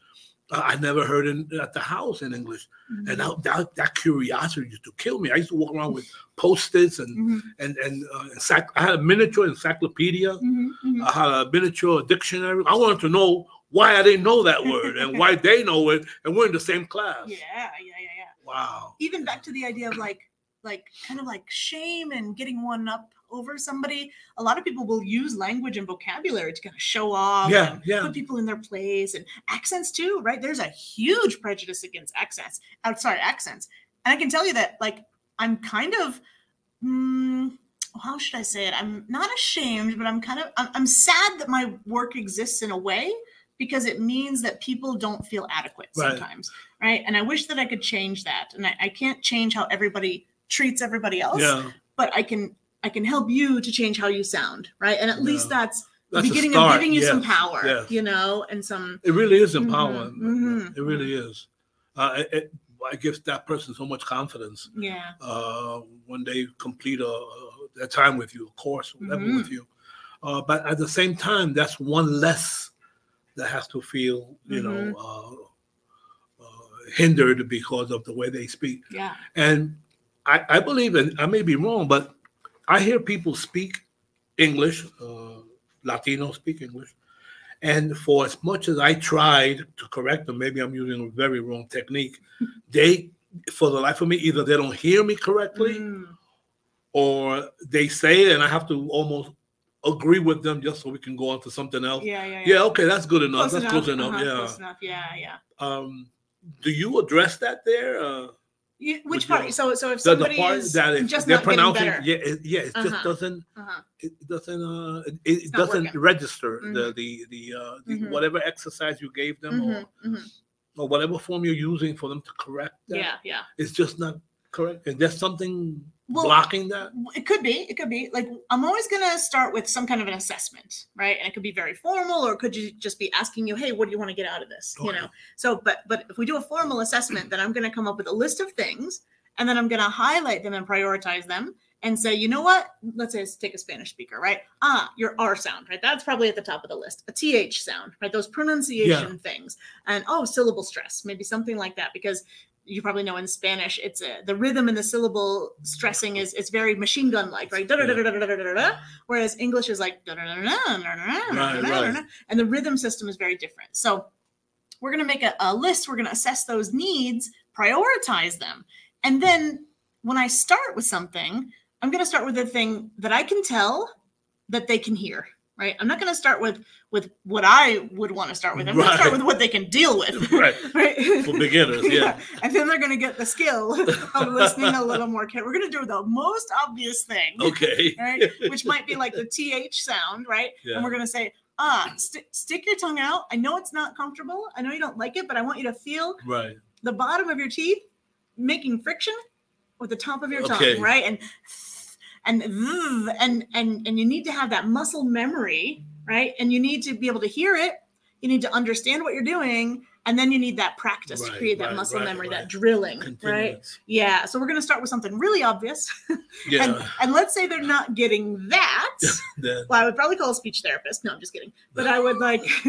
E: I never heard it at the house in English,
F: Mm-hmm.
E: and that, that that curiosity used to kill me. I used to walk around with post-its and
F: Mhm.
E: and and uh, encycl- I had a miniature encyclopedia.
F: Mhm. Mhm.
E: I had a miniature dictionary. I wanted to know why I didn't know that word and why they know it, and we're in the same class.
F: Yeah, yeah, yeah, yeah.
E: Wow.
F: Even back to the idea of like, like kind of like shame and getting one up over somebody. A lot of people will use language and vocabulary to kind of show off.
E: Yeah,
F: and
E: yeah.
F: Put people in their place and accents too, right? There's a huge prejudice against accents. Uh, sorry, accents. And I can tell you that, like, I'm kind of. Mm, how should I say it? I'm not ashamed, but I'm kind of I'm, I'm sad that my work exists in a way because it means that people don't feel adequate
E: Right.
F: sometimes, right? And I wish that I could change that. And I, I can't change how everybody treats everybody else,
E: Yeah.
F: but I can I can help you to change how you sound, right? And at least
E: Yeah.
F: that's the beginning of giving you some power,
E: yes.
F: you know, and some
E: It really is
F: Mhm,
E: empowering.
F: mhm,
E: It really is. Uh, it, it, it gives that person so much confidence
F: yeah,
E: uh, when they complete a, a, a time with you, a course, whatever
F: Mhm.
E: with you. Uh, but at the same time, that's one less that has to feel, you know, uh, uh, hindered because of the way they speak.
F: yeah.
E: And I, I believe, and I may be wrong, but I hear people speak English, uh, Latino speak English. And for as much as I tried to correct them, maybe I'm using a very wrong technique, they, for the life of me, either they don't hear me correctly
F: Mm,
E: or they say it and I have to almost agree with them just so we can go on to something else.
F: yeah, yeah,
E: Yeah, yeah okay, that's good enough.
F: Close
E: that's close enough.
F: uh-huh,
E: Yeah.
F: close enough. Yeah, yeah.
E: Um, do you address that there? Uh,
F: You, which part? So, so if
E: the, the
F: somebody
E: part
F: is
E: that if
F: just
E: they're
F: not
E: pronouncing,
F: better,
E: yeah, it, yeah, it
F: Uh-huh.
E: just doesn't,
F: uh-huh.
E: it doesn't, uh, it, it doesn't
F: working.
E: register the
F: Mhm.
E: the the, uh, the
F: Mhm.
E: whatever exercise you gave them
F: Mhm, mhm.
E: or or whatever form you're using for them to correct that.
F: yeah, yeah.
E: it's just not correct. Is there something
F: Well,
E: blocking that?
F: It could be. It could be. Like I'm always gonna start with some kind of an assessment, right? And it could be very formal, or could you just be asking you, "Hey, what do you want to get out of this?" You know. So, but but if we do a formal assessment, then I'm gonna come up with a list of things, and then I'm going to highlight them and prioritize them and say, you know what? Let's say let's take a Spanish speaker, right? Ah, your R sound, right? That's probably at the top of the list. A TH sound, right? Those pronunciation things. And oh, syllable stress, maybe something like that, because you probably know in Spanish, it's a, the rhythm and the syllable stressing is it's very machine gun like, right? Whereas English is like, and the rhythm system is very different. So we're going to make a, a list. We're going to assess those needs, prioritize them. And then when I start with something, I'm going to start with the thing that I can tell that they can hear. Right. I'm not going to start with with what I would want to start with. I'm going to start with what they can deal with.
E: Right.
F: right.
E: For beginners, yeah.
F: And then they're going to get the skill of listening a little more. care- We're going to do the most obvious thing.
E: Okay.
F: Right. Which might be like the TH sound. Right.
E: Yeah.
F: And we're going to say, ah, st- stick your tongue out. I know it's not comfortable. I know you don't like it, but I want you to feel
E: Right.
F: the bottom of your teeth making friction with the top of your
E: Okay.
F: tongue, right? And and and and and you need to have that muscle memory, right? And you need to be able to hear it. You need to understand what you're doing, and then you need that practice to create that
E: right,
F: muscle
E: right,
F: memory, that
E: right.
F: drilling, right? Yeah. So we're gonna start with something really obvious,
E: Yeah.
F: and and let's say they're not getting that. Well, I would probably call a speech therapist. No, I'm just kidding. But I would like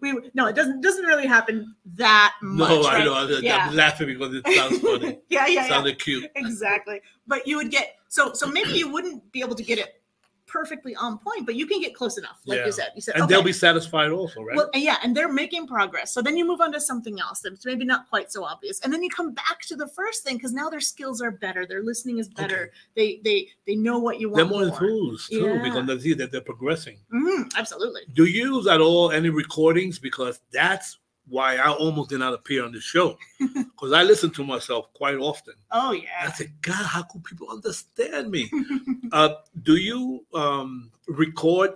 F: we no, it doesn't doesn't really happen that much.
E: no, I know. I'm
F: Yeah.
E: I'm laughing because it sounds funny.
F: yeah, yeah, yeah.
E: Sounded cute.
F: exactly. But you would get so so maybe you wouldn't be able to get it perfectly on point, but you can get close enough, like
E: Yeah.
F: you said. You said
E: And
F: okay.
E: they'll be satisfied also, right?
F: Well, yeah, and they're making progress. So then you move on to something else that's maybe not quite so obvious, and then you come back to the first thing because now their skills are better, their listening is better. They they they know what you want.
E: they're more
F: more.
E: enthused too
F: Yeah.
E: because they see that they're progressing.
F: Mhm, absolutely.
E: Do you use at all any recordings? Because that's why I almost did not appear on the show. Because I listen to myself quite often.
F: Oh yeah.
E: I said, God, how could people understand me? uh, do you um, record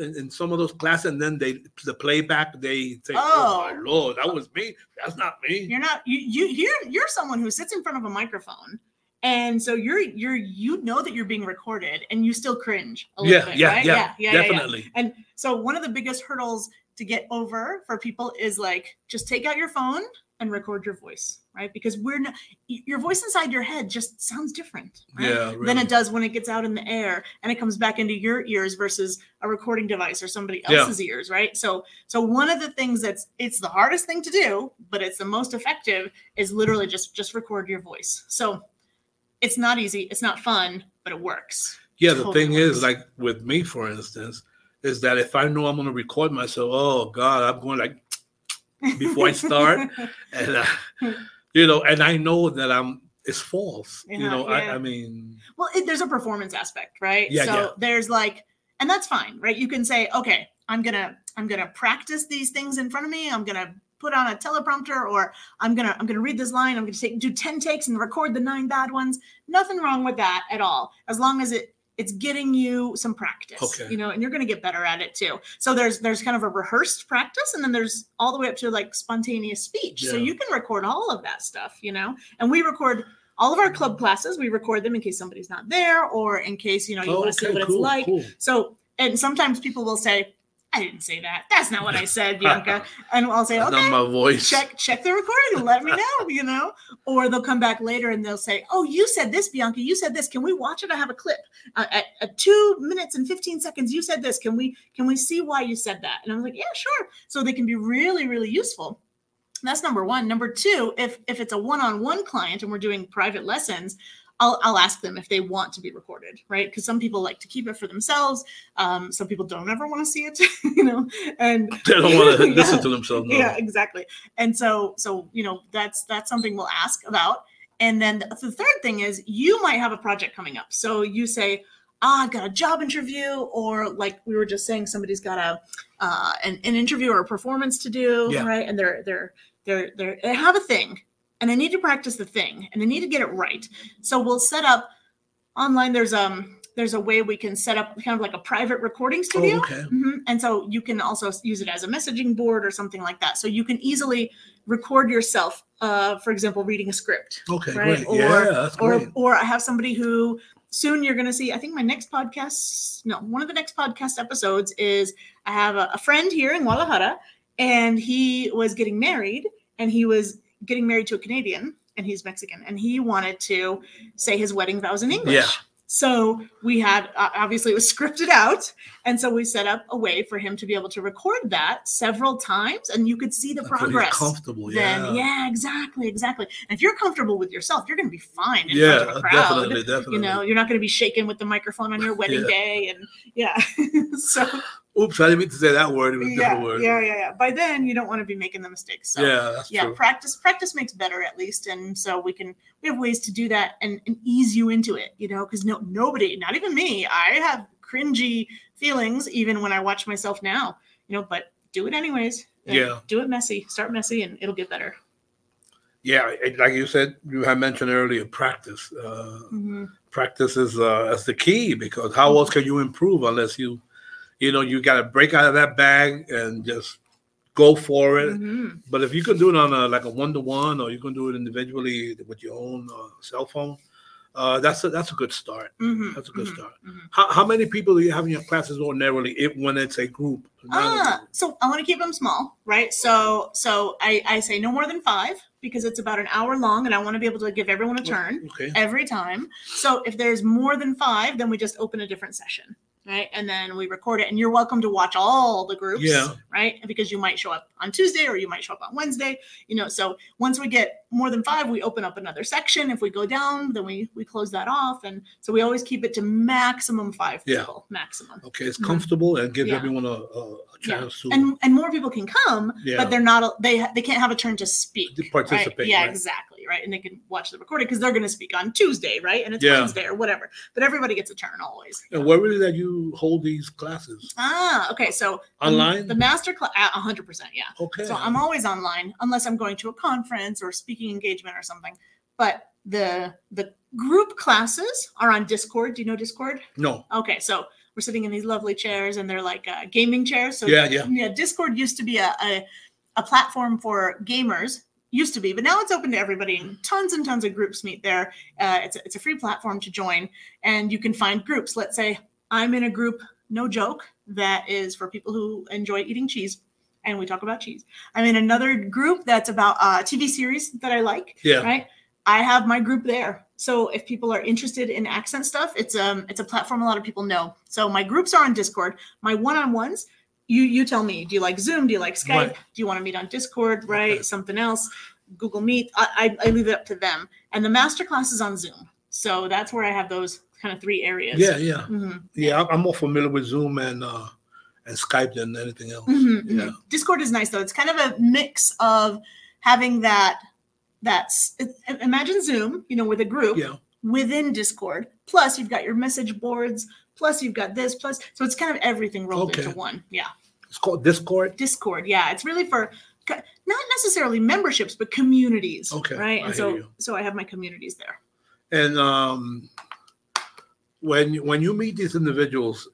E: in, in some of those classes and then they the playback they say, oh, my
F: Oh.
E: lord, that was me. That's not me.
F: you're not you you you're you're someone who sits in front of a microphone and so you're you're you know that you're being recorded and you still cringe a little
E: Yeah,
F: bit
E: yeah,
F: right?
E: yeah,
F: yeah, yeah, yeah.
E: definitely.
F: and so one of the biggest hurdles to get over for people is like just take out your phone and record your voice right because we're not your voice inside your head just sounds different right?
E: Yeah,
F: than it does when it gets out in the air and it comes back into your ears versus a recording device or somebody
E: Yeah.
F: else's ears right so so one of the things that's it's the hardest thing to do but it's the most effective is literally just just record your voice so it's not easy it's not fun but it works
E: Yeah, the
F: totally
E: thing
F: works.
E: is, like with me, for instance, is that if I know I'm going to record myself, oh God, I'm going like before I start, and uh, you know, and I know that I'm it's false. you know,
F: yeah.
E: I, I mean,
F: well it, there's a performance aspect right
E: Yeah,
F: so
E: yeah.
F: there's like and that's fine right you can say okay i'm gonna i'm gonna practice these things in front of me i'm gonna put on a teleprompter or i'm gonna i'm gonna read this line i'm gonna take do 10 takes and record the nine bad ones nothing wrong with that at all as long as it it's getting you some practice
E: Okay.
F: you know and you're going to get better at it too. So there's there's kind of a rehearsed practice and then there's all the way up to like spontaneous speech. So you can record all of that stuff you know? And we record all of our club classes. We record them in case somebody's not there or in case you know you
E: oh,
F: want to see what
E: cool,
F: it's like.
E: cool.
F: so and sometimes people will say i didn't say that. That's not what i said bianca. And i'll say okay
E: my voice.
F: check check the recording and let me know you know? Or they'll come back later and they'll say oh you said this bianca. You said this. Can we watch it? I have a clip. Uh, at, at two minutes and 15 seconds. You said this. Can we can we see why you said that? And i'm like yeah sure. So they can be really really useful. That's number one. Number two if if it's a one-on-one client and we're doing private lessons I'll, I'll ask them if they want to be recorded, right? Because some people like to keep it for themselves. Um, some people don't ever want to see it, you know. And
E: They don't want to
F: Yeah.
E: listen to themselves. No.
F: yeah exactly and so so you know that's that's something we'll ask about and then the, the third thing is you might have a project coming up so you say ah, i've got a job interview or like we were just saying somebody's got a uh, an, an interview or a performance to do
E: Yeah.
F: right and they're they're they're they're they have a thing and they need to practice the thing and I need to get it right so we'll set up online there's um there's a way we can set up kind of like a private recording studio
E: Oh, okay.
F: Mhm. And so you can also use it as a messaging board or something like that. So you can easily record yourself, uh, for example, reading a script,
E: Okay,
F: Right,
E: great.
F: or-
E: yeah, that's
F: or
E: great.
F: or I have somebody who soon you're going to see. I think my next podcast, no, one of the next podcast episodes is I have a, a friend here in Guadalajara, and he was getting married, and he was getting married to a Canadian, and he's Mexican, and he wanted to say his wedding vows in English.
E: Yeah.
F: So we had uh, obviously it was scripted out, and so we set up a way for him to be able to record that several times, and you could see the
E: he's
F: progress.
E: comfortable.
F: Then
E: Yeah.
F: yeah, exactly, exactly. And if you're comfortable with yourself, you're going to be fine in
E: Yeah,
F: front of a crowd.
E: definitely, definitely.
F: You know, you're not going to be shaking with the microphone on your wedding
E: Yeah.
F: day, and yeah. so
E: Oops, I didn't mean to say that word. It was a
F: yeah,
E: different word.
F: yeah, yeah, yeah. By then, you don't want to be making the mistakes. So
E: yeah, that's
F: yeah,
E: true.
F: practice practice makes better at least, and so we can we have ways to do that and, and ease you into it. You know, because no nobody, not even me, I have cringy feelings even when I watch myself now. You know, but do it anyways.
E: Yeah.
F: do it messy. Start messy, and it'll get better.
E: Yeah, like you said, you had mentioned earlier, practice. Uh,
F: Mhm.
E: practice is uh, is the key because how else can you improve unless you, you know, you got to break out of that bag and just go for it.
F: Mhm.
E: But if you can do it on a like a one to one, or you can do it individually with your own uh, cell phone, uh, that's a, that's a good start.
F: Mhm.
E: That's a good
F: Mhm.
E: start.
F: Mhm.
E: How, how many people do you have in your classes ordinarily if, when it's a group?
F: Ah, so I want to keep them small, right? So so I, I say no more than five because it's about an hour long, and I want to be able to give everyone a turn.
E: Okay.
F: every time. So if there's more than five, then we just open a different session, right? And then we record it. And you're welcome to watch all the groups,
E: Yeah.
F: right? Because you might show up on Tuesday or you might show up on Wednesday, you know. So once we get more than five, we open up another section. If we go down, then we we close that off. And so we always keep it to maximum five
E: Yeah.
F: people, maximum.
E: Okay, it's
F: Mhm.
E: comfortable and gives
F: Yeah.
E: everyone a, a, a
F: Yeah.
E: chance to
F: And and more people can come,
E: Yeah.
F: but they're not they they can't have a turn to speak.
E: to participate.
F: Right? Yeah,
E: right?
F: exactly. Right. And they can watch the recording because they're going to speak on Tuesday, right? And it's
E: Yeah.
F: Wednesday or whatever. But everybody gets a turn always.
E: And where is it that you hold these classes?
F: Ah, okay. So
E: Online?
F: the master class, hundred percent, yeah.
E: Okay.
F: So I'm always online unless I'm going to a conference or speaking engagement or something. But the the group classes are on Discord. Do you know Discord?
E: no.
F: Okay, so we're sitting in these lovely chairs, and they're like uh, gaming chairs. So
E: Yeah, yeah.
F: yeah. Discord used to be a, a a platform for gamers. Used to be, but now it's open to everybody. And tons and tons of groups meet there. Uh, it's a, it's a free platform to join, and you can find groups. Let's say I'm in a group, no joke, that is for people who enjoy eating cheese, and we talk about cheese. I'm in another group that's about uh, TV series that I like
E: Yeah.
F: right i have my group there so if people are interested in accent stuff it's um it's a platform a lot of people know so my groups are on discord my one-on-ones you you tell me do you like zoom do you like skype
E: Right.
F: do you want to meet on discord right
E: Okay.
F: something else google meet I, I i leave it up to them and the master class is on zoom so that's where i have those kind of three areas
E: Yeah, yeah.
F: Mhm.
E: Yeah, I'm- I'm more familiar with Zoom and uh and Skype than anything else.
F: Mhm,
E: Yeah.
F: mhm. Discord is nice though. It's kind of a mix of having that that's imagine Zoom, you know, with a group
E: Yeah.
F: within Discord. Plus you've got your message boards, plus you've got this, plus so it's kind of everything rolled
E: Okay.
F: into one. Yeah.
E: It's called Discord.
F: Discord. Yeah. It's really for not necessarily memberships, but communities.
E: Okay,
F: Right.
E: I
F: And
E: hear
F: so
E: you.
F: so I have my communities there.
E: And um when when you meet these individuals,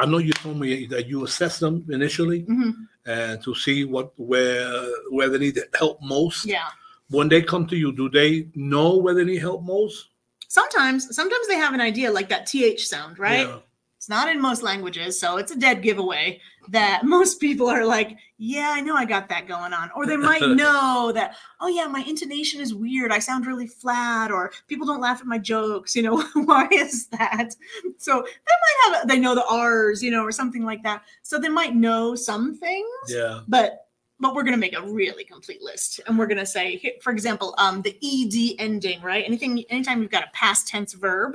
E: I know you told me that you assess them initially
F: Mhm.
E: and to see what where where they need help most.
F: Yeah.
E: When they come to you, do they know where they need help most?
F: Sometimes sometimes they have an idea like that TH sound, right?
E: Yeah.
F: It's not in most languages, so it's a dead giveaway that most people are like, yeah, I know I got that going on. Or they might know that, oh, yeah, my intonation is weird. I sound really flat, or people don't laugh at my jokes. You know, why is that? So they might have, they know the R's, you know, or something like that. So they might know some things,
E: Yeah.
F: but but we're going to make a really complete list and we're going to say for example um, the ed ending right anything anytime you've got a past tense verb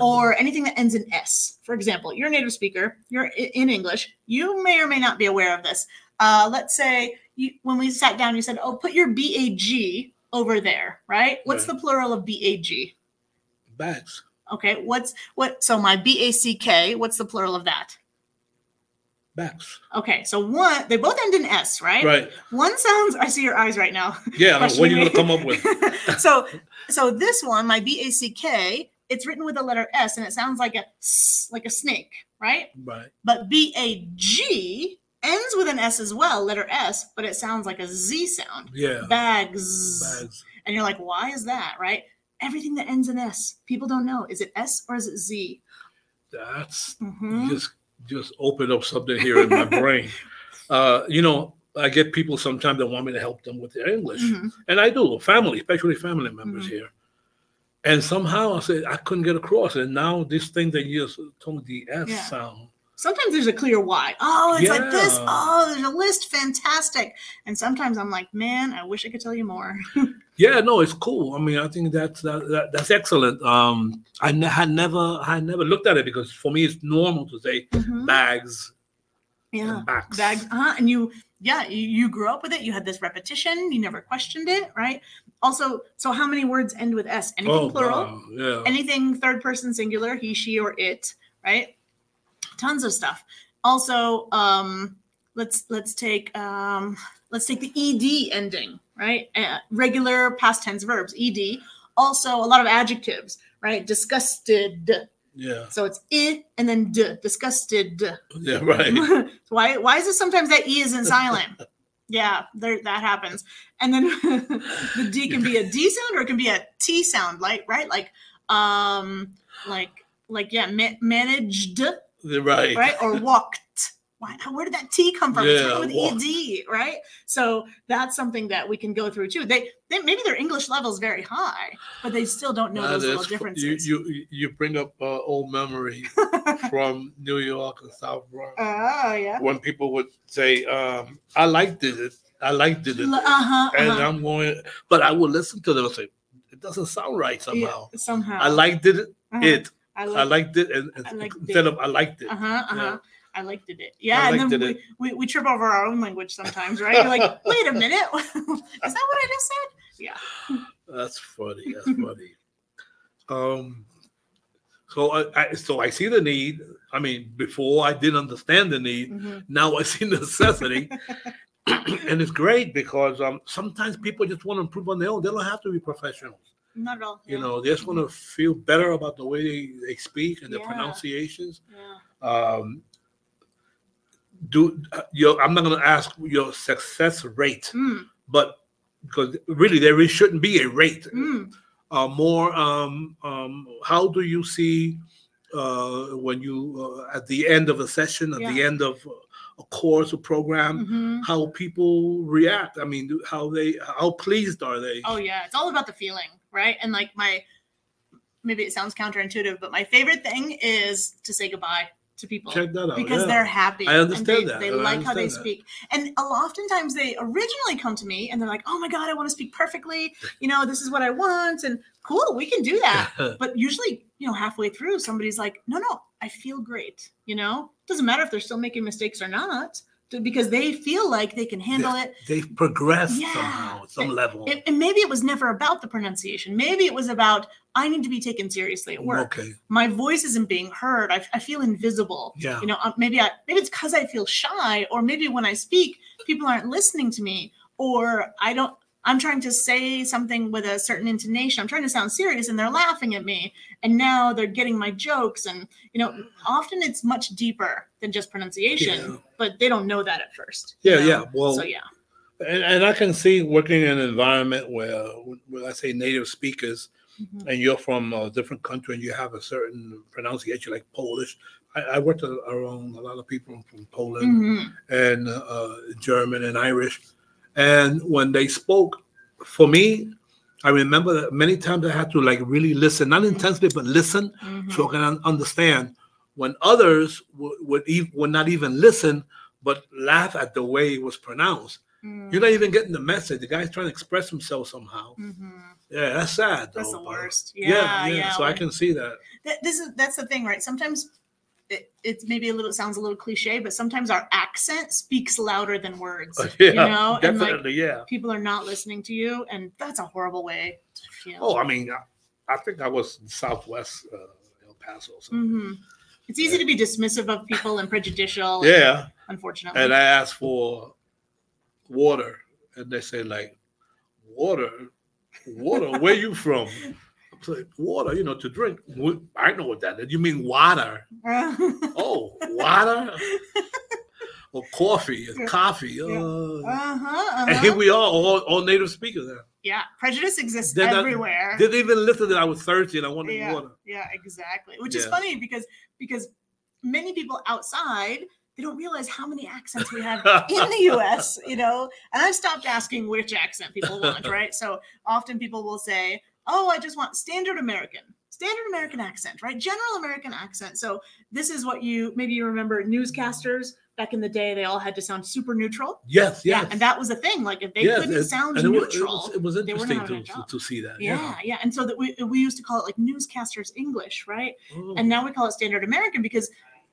F: or anything that ends in s for example you're a native speaker you're in english you may or may not be aware of this uh, let's say you, when we sat down you said oh put your bag over there right what's
E: Right.
F: the plural of bag
E: Bags.
F: okay what's what so my back what's the plural of that
E: Bags.
F: okay so one they both end in s right
E: Right.
F: one sounds i see your eyes right now
E: Yeah. What are you gonna come up with?
F: so so this one my b-a-c-k it's written with the letter s and it sounds like a s like a snake right
E: Right.
F: but b-a-g ends with an s as well letter s but it sounds like a z sound
E: Yeah.
F: bags
E: Bags.
F: and you're like why is that right everything that ends in s people don't know is it s or is it z
E: That's
F: Mhm.
E: just just opened up something here in my brain. Uh, you know, I get people sometimes that want me to help them with their English,
F: Mhm.
E: and I do. Family, especially family members
F: Mhm.
E: here. And somehow I said I couldn't get across, and now this thing that you just told me the S
F: Yeah.
E: sound.
F: Sometimes there's a clear why. Oh, it's like this. Oh, there's a list. Fantastic. And sometimes I'm like, man, I wish I could tell you more.
E: Yeah, no, it's cool. I mean, I think that's that, that, that's excellent. Um, I ne- had never I had never looked at it because for me it's normal to say
F: Mhm.
E: bags
F: Yeah.
E: and backs.
F: Bags. Uh-huh. And you, yeah, you, you grew up with it. You had this repetition. You never questioned it, right? Also, so how many words end with S? Anything
E: Oh,
F: plural?
E: wow, yeah.
F: anything third person singular he she or it right? Tons of stuff. Also um let's let's take um let's take the ed ending right? Uh, regular past tense verbs ed also a lot of adjectives right? Disgusted.
E: Yeah,
F: so it's it and then d disgusted.
E: Yeah, right.
F: Why why is it sometimes that e isn't silent yeah there that happens. And then the d can be a d sound or it can be a t sound like right? Like um like like yeah ma- managed
E: right.
F: right? Or walked why, where did that T come from?
E: Yeah,
F: with. ED, right? So that's something that we can go through too. They, they maybe their English level is very high, but they still don't know
E: That
F: those little differences.
E: You you you bring up uh, old memories from New York and South Bronx
F: oh yeah.
E: when people would say, um, "I liked it, I liked it,"
F: Uh huh.
E: and I'm going, but I would listen to them and say, "It doesn't sound right somehow."
F: somehow.
E: I liked it,
F: Uh-huh.
E: it.
F: I
E: I liked it, and, and
F: I liked
E: instead
F: it.
E: of I liked it.
F: Uh huh. Uh huh.
E: Yeah.
F: I liked it. Yeah, and then we, we, we trip over our own language sometimes, right? You're like, wait a minute, is that what I just said? Yeah.
E: That's funny. That's funny. Um, so I, I so I see the need. I mean, before I didn't understand the need.
F: Mhm.
E: Now I see necessity, and it's great because um sometimes people just want to improve on their own. They don't have to be professionals.
F: Not at all.
E: You
F: yeah.
E: know, they just want to feel better about the way they, they speak and their
F: Yeah.
E: pronunciations.
F: Yeah.
E: Um, do uh, your I'm not going to ask your success rate,
F: Mm,
E: but because really there really shouldn't be a rate.
F: mm.
E: uh, more um, um, how do you see uh, when you uh, at the end of a session at the end of a course or program
F: Mhm.
E: how people react i mean how they how pleased are they
F: Oh yeah, it's all about the feeling, right? And like my maybe it sounds counterintuitive, but my favorite thing is to say goodbye to people
E: check that out
F: because
E: yeah.
F: they're happy.
E: I understand
F: and they,
E: that.
F: They like how they
E: that.
F: speak. And a- oftentimes they originally come to me and they're like, "Oh my god, I want to speak perfectly. You know, this is what I want." And cool, we can do that. but usually, you know, halfway through, somebody's like, "No, no, I feel great." You know, doesn't matter if they're still making mistakes or not, because they feel like they can handle it.
E: they've progressed
F: Yeah.
E: somehow some level
F: And, and maybe it was never about the pronunciation. Maybe it was about I need to be taken seriously at work.
E: okay
F: My voice isn't being heard. I, I feel invisible.
E: yeah
F: You know, uh, maybe I maybe it's because I feel shy, or maybe when I speak, people aren't listening to me, or I don't. I'm trying to say something with a certain intonation. I'm trying to sound serious, and they're laughing at me. And now they're getting my jokes, and you know, often it's much deeper than just pronunciation,
E: Yeah.
F: but they don't know that at first. you
E: yeah
F: know?
E: yeah well
F: so yeah.
E: and, and i can see working in an environment where when i say native speakers
F: Mhm.
E: and you're from a different country and you have a certain pronunciation like Polish. I, I worked around a lot of people from Poland
F: Mhm.
E: and uh, German and Irish. And when they spoke, for me, I remember that many times I had to like really listen, not intensely, but listen
F: Mhm.
E: so I can understand. When others would would, ev- would not even listen, but laugh at the way it was pronounced.
F: Mm.
E: You're not even getting the message. The guy's trying to express himself somehow.
F: Mhm.
E: Yeah, that's sad.
F: That's
E: though,
F: the worst.
E: Yeah,
F: Yeah,
E: yeah.
F: yeah.
E: So I can see that.
F: that, this is that's the thing, right? Sometimes it, it's maybe a little sounds a little cliche, but sometimes our accent speaks louder than words.
E: yeah,
F: you know, and like
E: definitely. yeah.
F: people are not listening to you, and that's a horrible way to feel.
E: Oh, I mean, I, I think I was in Southwest uh, El Paso. So.
F: hmm It's easy to be dismissive of people and prejudicial.
E: Yeah,
F: unfortunately.
E: and I asked for water, and they say like, water, water. Where you from? Water, you know, to drink. I know what that is. You mean water? Oh, water. or coffee,
F: Yeah.
E: coffee.
F: Yeah.
E: Uh,
F: uh-huh,
E: And here
F: uh-huh.
E: we are, all, all native speakers.
F: Yeah, prejudice exists
E: They're not-
F: everywhere.
E: Didn't even listen that I was thirsty and I wanted
F: yeah,
E: water.
F: yeah, exactly. Which is funny because because many people outside they don't realize how many accents we have in the US, you know. And I've stopped asking which accent people want, right? So often people will say, "Oh, I just want standard American." Standard American accent, right? General American accent. So this is what you maybe you remember newscasters back in the day they all had to sound super neutral.
E: Yes, yes.
F: Yeah, and that was a thing. Like if they
E: Yes,
F: couldn't
E: and-
F: sound
E: it was, it
F: neutral,
E: was, it was interesting to, to, see that.
F: yeah, yeah. And so that we we used to call it like newscasters English, right?
E: Oh,
F: And now we call it standard American because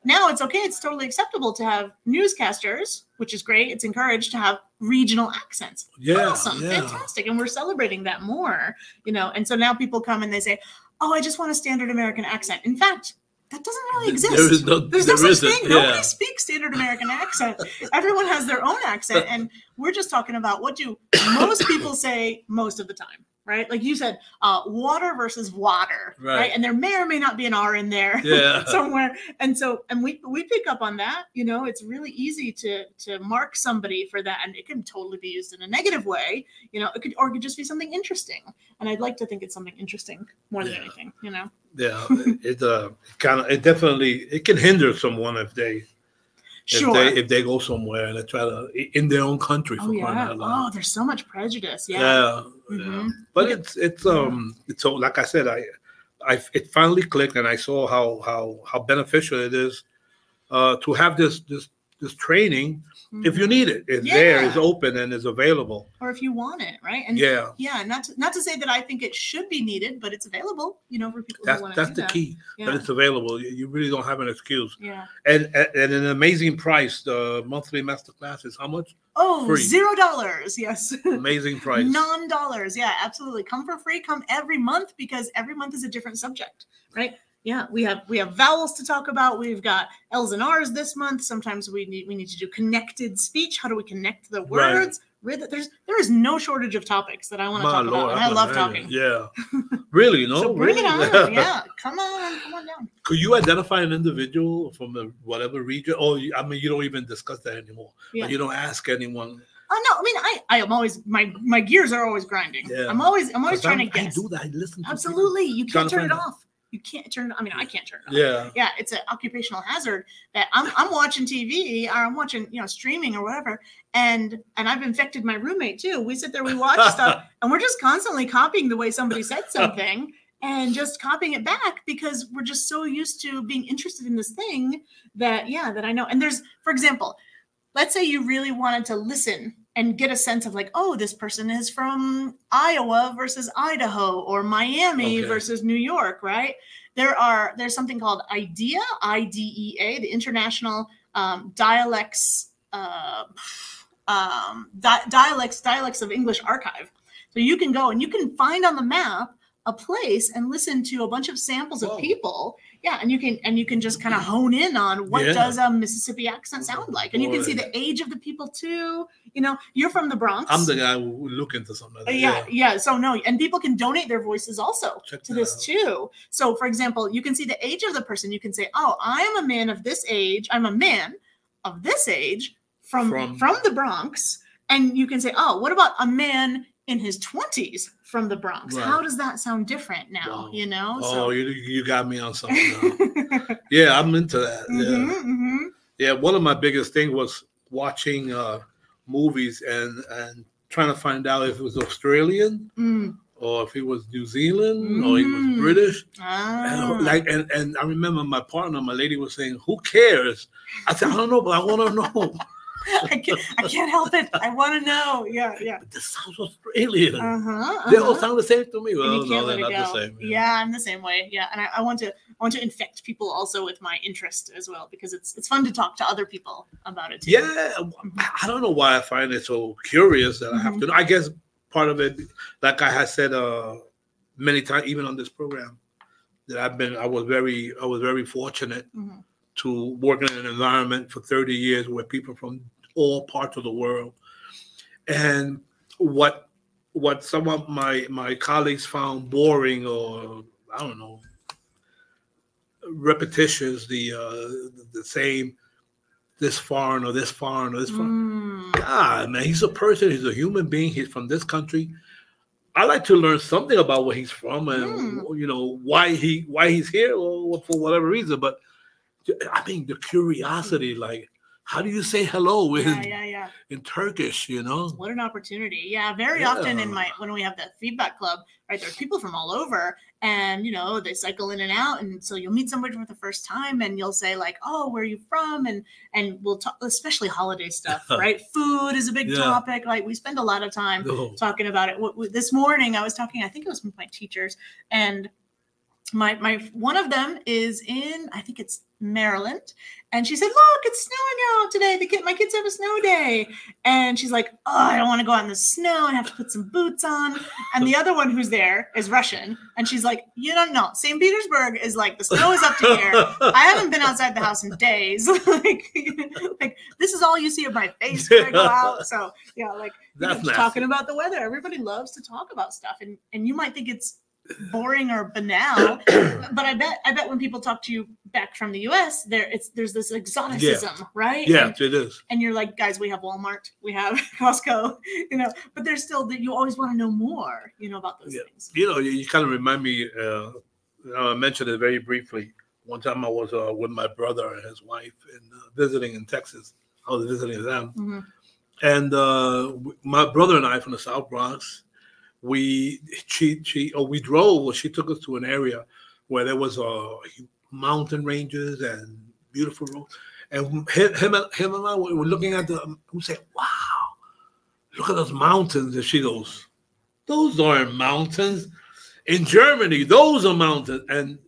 F: now it's okay, it's totally acceptable to have newscasters, which is great. It's encouraged to have regional accents.
E: yeah,
F: awesome,
E: yeah.
F: fantastic. And we're celebrating that more, you know. And so now people come and they say, Oh, I just want a standard American accent. In fact, that doesn't really exist.
E: There is no,
F: There's no
E: there
F: such thing.
E: yeah.
F: Nobody speaks standard American accent. Everyone has their own accent, and we're just talking about what do most people say most of the time, right? Like you said, uh, water versus water, right.
E: Right.
F: And there may or may not be an R in there
E: Yeah.
F: somewhere, and so and we we pick up on that. You know, it's really easy to to mark somebody for that, and it can totally be used in a negative way. You know, it could or it could just be something interesting, and I'd like to think it's something interesting more than
E: Yeah.
F: anything. You know.
E: yeah, it uh, kind of, it definitely, it can hinder someone if they, if
F: Sure.
E: they, if they go somewhere and they try to in their own country for
F: oh yeah. Oh, there's so much prejudice.
E: yeah,
F: Yeah.
E: yeah.
F: Mhm.
E: But it's it's um it's so like I said, I I it finally clicked and I saw how how how beneficial it is uh to have this this this training if you need it. It's there, it's open and it's available.
F: or if you want it, right? And
E: Yeah.
F: yeah, not to, not to say that I think it should be needed, but it's available, you know, for people
E: That's
F: who want to
E: that's the
F: that.
E: key.
F: Yeah.
E: That it's available. You, really don't have an excuse.
F: yeah.
E: And at, at an amazing price. The monthly masterclass is how much?
F: Oh,
E: Free.
F: zero dollars. Yes.
E: Amazing price.
F: Non dollars. Yeah, absolutely. Come for free. Come every month because every month is a different subject, right? Yeah, we have we have vowels to talk about. We've got L's and R's this month. Sometimes we need we need to do connected speech. How do we connect the
E: Right.
F: words? Rhythm. There's there is no shortage of topics that I want to talk about.
E: lord,
F: And
E: I
F: love talking.
E: Yeah. really? No.
F: so bring
E: really?
F: it on. yeah, come on, come on down.
E: Could you identify an individual from the whatever region? Oh, I mean, you don't even discuss that anymore.
F: Yeah.
E: You don't ask anyone.
F: Oh no, I mean I I am always my my gears are always grinding.
E: Yeah.
F: I'm always I'm always trying
E: I'm-
F: to guess.
E: I do that. I listen. to people.
F: Absolutely, you can't turn it off. You can't turn. I mean, I can't turn it off.
E: Yeah.
F: yeah, it's an occupational hazard that I'm I'm watching TV or I'm watching you know streaming or whatever, and and I've infected my roommate too. We sit there, we watch stuff, and we're just constantly copying the way somebody said something and just copying it back because we're just so used to being interested in this thing that yeah that I know. And there's for example, let's say you really wanted to listen and get a sense of like, oh, this person is from Iowa versus Idaho or Miami
E: Okay.
F: versus New York, right? There are there's something called IDEA, I D E A, the International um, Dialects uh, um, di- dialects dialects of English Archive. So you can go and you can find on the map a place and listen to a bunch of samples
E: Whoa.
F: of people. Yeah, and you can and you can just kind of hone in on what
E: Yeah.
F: does a Mississippi accent sound like, and you can see the age of the people too. You know, you're from the Bronx.
E: I'm the guy who look into something like that.
F: yeah, yeah. So no, and people can donate their voices also
E: Check
F: to this
E: out.
F: too. So for example, you can see the age of the person. You can say, "Oh, I am a man of this age. I'm a man of this age from from,
E: From-
F: the Bronx." And you can say, "Oh, what about a man in his 20s from the Bronx? How does that sound different now,
E: Wow.
F: you know?"
E: Oh, you you got me on something. yeah, I'm into that. Yeah.
F: Mhm, mhm.
E: yeah one of my biggest thing was watching uh movies and and trying to find out if it was australian
F: Mm.
E: or if he was new zealand or he was
F: Mm.
E: british
F: Ah.
E: and, like and, and i remember my partner my lady was saying who cares i said i don't know but i want to know
F: I can't, I can't help it. I want to know. Yeah, yeah.
E: but this sounds australian
F: Uh-huh,
E: they all
F: uh-huh.
E: sound the same to me well no they're not
F: go.
E: the same
F: yeah. I'm the same way. Yeah, and I, I want to I want to infect people also with my interest as well because it's it's fun to talk to other people about it too.
E: Yeah, I don't know why I find it so curious that I have to know. I guess part of it, like I had said uh, many times, even on this program, that I've been, I was very, I was very fortunate
F: Mhm.
E: to work in an environment for 30 years where people from all parts of the world, and what what some of my my colleagues found boring or I don't know repetitious, the uh, the same this foreign or this foreign or this foreign.
F: Mm.
E: God, man, he's a person. He's a human being. He's from this country. I like to learn something about where he's from and you know why he why he's here or for whatever reason. But I mean, the curiosity, like how do you say hello in,
F: Yeah, yeah, yeah.
E: in Turkish? You know,
F: What an opportunity. Yeah, very often in my when we have that feedback club, right, there's people from all over and you know, they cycle in and out and so you'll meet somebody for the first time and you'll say like, "Oh, where are you from?" and and we'll talk especially holiday stuff, right? Food is a big
E: Yeah.
F: topic. Like we spend a lot of time
E: No.
F: talking about it. This morning I was talking, I think it was with my teachers and my my one of them is in I think it's Maryland and she said, "Look, it's snowing out today. The kid my kids have a snow day." And she's like, "Oh, I don't want to go out in the snow and have to put some boots on." And the other one who's there is Russian and she's like, "You don't know. St. Petersburg is like the snow is up to here. I haven't been outside the house in days. like, like this is all you see of my face when I go out. So yeah, like you know, talking about the weather. Everybody loves to talk about stuff, and and you might think it's boring or banal, but I bet I bet when people talk to you back from the U.S., there it's there's this exoticism, right?
E: Yeah,
F: And,
E: it is.
F: and you're like, guys, we have Walmart, we have Costco, you know, but there's still that you always want to know more, you know, about those
E: Yeah.
F: things.
E: You know, you, you kind of remind me. Uh, I mentioned it very briefly. One time I was uh, with my brother and his wife and uh, visiting in Texas. I was visiting them,
F: Mhm.
E: and uh, my brother and I from the South Bronx, we she she oh we drove. She took us to an area where there was uh, mountain ranges and beautiful roads. And him, him, and- him and I were looking at the. We said, "Wow, look at those mountains!" And she goes, "Those aren't mountains. In Germany, those are mountains." And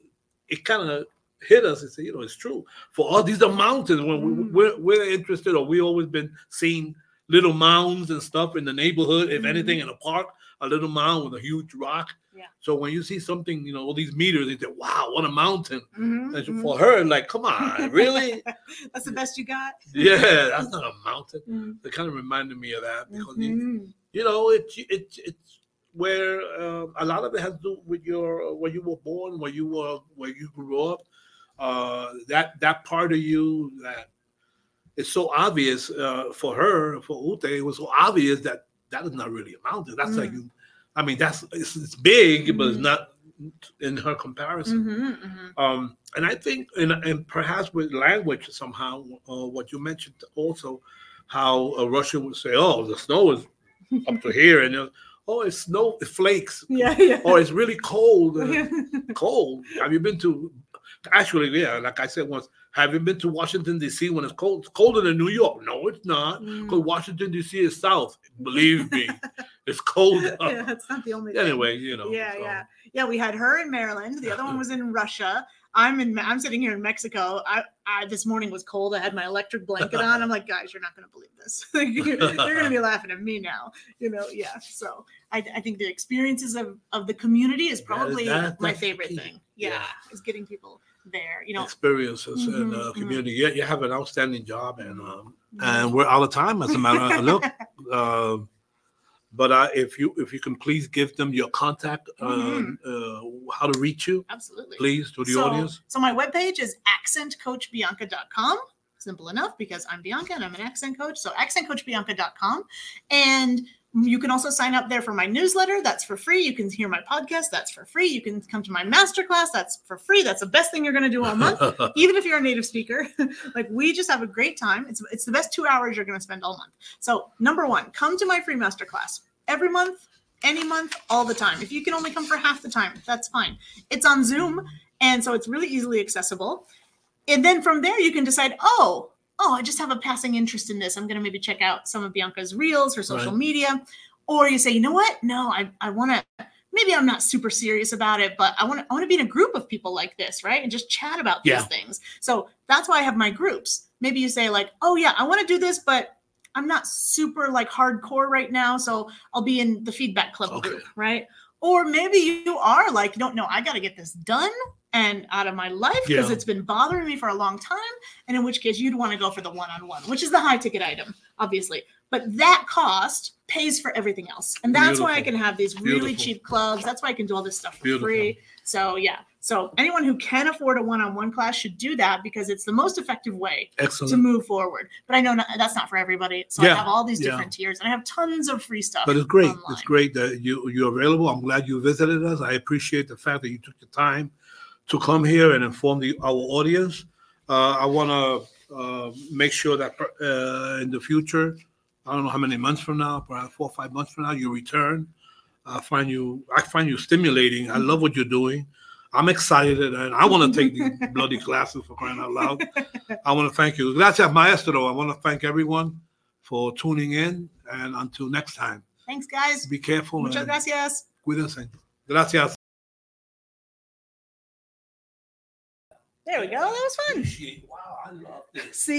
E: it kind of hit us and said, "You know, it's true. For all these are mountains. When we,
F: Mm.
E: we're we're interested, or we always been seeing little mounds and stuff in the neighborhood. If
F: Mhm.
E: anything, in a park, a little mound with a huge rock.
F: Yeah.
E: So when you see something, you know, all these meters, they say, "Wow, what a mountain!"
F: Mhm,
E: And so
F: mhm.
E: for her, like, come on, really?
F: That's the best you got.
E: yeah, that's not a mountain.
F: Mhm,
E: It kind of reminded me of that because you,
F: mhm.
E: you know it's it's it's where uh, a lot of it has to do with your where you were born, where you were, where you grew up. Uh, that that part of you that is so obvious uh, for her, for Ute, it was so obvious that that is not really a mountain. That's like
F: Mm.
E: you. I mean, that's it's, it's big, but it's
F: Mhm.
E: not in her comparison.
F: Mhm, mhm.
E: Um, and I think, and, and perhaps with language somehow, uh, what you mentioned also, how a Russian would say, "Oh, the snow is up to here," and uh, oh, it's snow, it flakes,
F: Yeah, yeah.
E: or it's really cold. uh, cold. Have you been to? Actually, yeah, like I said once, have you been to Washington D.C. when it's cold? It's colder than New York. No, it's not.
F: Mm.
E: Because Washington D.C. is south. Believe me, it's cold.
F: yeah, it's not the only thing.
E: Anyway, you know.
F: yeah,
E: so-
F: yeah, yeah. We had her in Maryland. The other one was in Russia. I'm in. I'm sitting here in Mexico. I, I this morning was cold. I had my electric blanket on. I'm like, guys, you're not going to believe this. You're going to be laughing at me now. You know, yeah. So I, I think the experiences of of the community is
E: That is-
F: probably
E: that-
F: my favorite
E: key.
F: thing. Yeah,
E: Yeah.
F: is getting people there. You know,
E: experiences and
F: Mhm,
E: uh,
F: mhm.
E: community. Yeah, you have an outstanding job, and um, and we're out of time. As a matter of look, uh, but uh, if you if you can please give them your contact, um, uh, how to reach you,
F: absolutely.
E: please to the
F: so,
E: audience.
F: So my webpage is accentcoachbianca.com. Simple enough because I'm Bianca and I'm an accent coach. So accentcoachbianca.com. And you can also sign up there for my newsletter. That's for free. You can hear my podcast. That's for free. You can come to my masterclass. That's for free. That's the best thing you're going to do all month. Even if you're a native speaker, like we just have a great time. It's it's the best two hours you're going to spend all month. So number one, come to my free masterclass every month, any month, all the time. If you can only come for half the time, that's fine. It's on Zoom, and so it's really easily accessible. And then from there, you can decide, oh, oh, I just have a passing interest in this. I'm going to maybe check out some of Bianca's reels, her social
E: Right.
F: media, or you say, you know what? No, I I want to. Maybe I'm not super serious about it, but I want to I want to be in a group of people like this, right? And just chat about these things. So that's why I have my groups. Maybe you say like, oh yeah, I want to do this, but I'm not super like hardcore right now, so I'll be in the feedback club
E: Okay.
F: group, right? Or maybe you are like, don't know, I got to get this done and out of my life because
E: Yeah.
F: it's been bothering me for a long time. And in which case, you'd want to go for the one on one, which is the high ticket item, obviously. But that cost pays for everything else. And that's why I can have these really
E: Beautiful.
F: cheap clubs. That's why I can do all this stuff for
E: Beautiful.
F: free. So, yeah. So, anyone who can afford a one on one class should do that because it's the most effective way to move forward. But I know not, that's not for everybody. So I have all these
E: yeah.
F: different tiers and I have tons of free stuff.
E: But it's great.
F: online.
E: It's great that you you're available. I'm glad you visited us. I appreciate the fact that you took the time to come here and inform the our audience. Uh, I want to uh, make sure that uh, in the future, I don't know how many months from now, perhaps four or five months from now, you return. I find you, I find you stimulating. I love what you're doing. I'm excited and I want to take these bloody classes for crying out loud. I want to thank you. Gracias, maestro. I want to thank everyone for tuning in. And until next time,
F: Thanks, guys.
E: be careful
F: Muchas gracias.
E: cuídense. Gracias.
F: There we go. That was fun.
E: Wow, I love this.
F: See?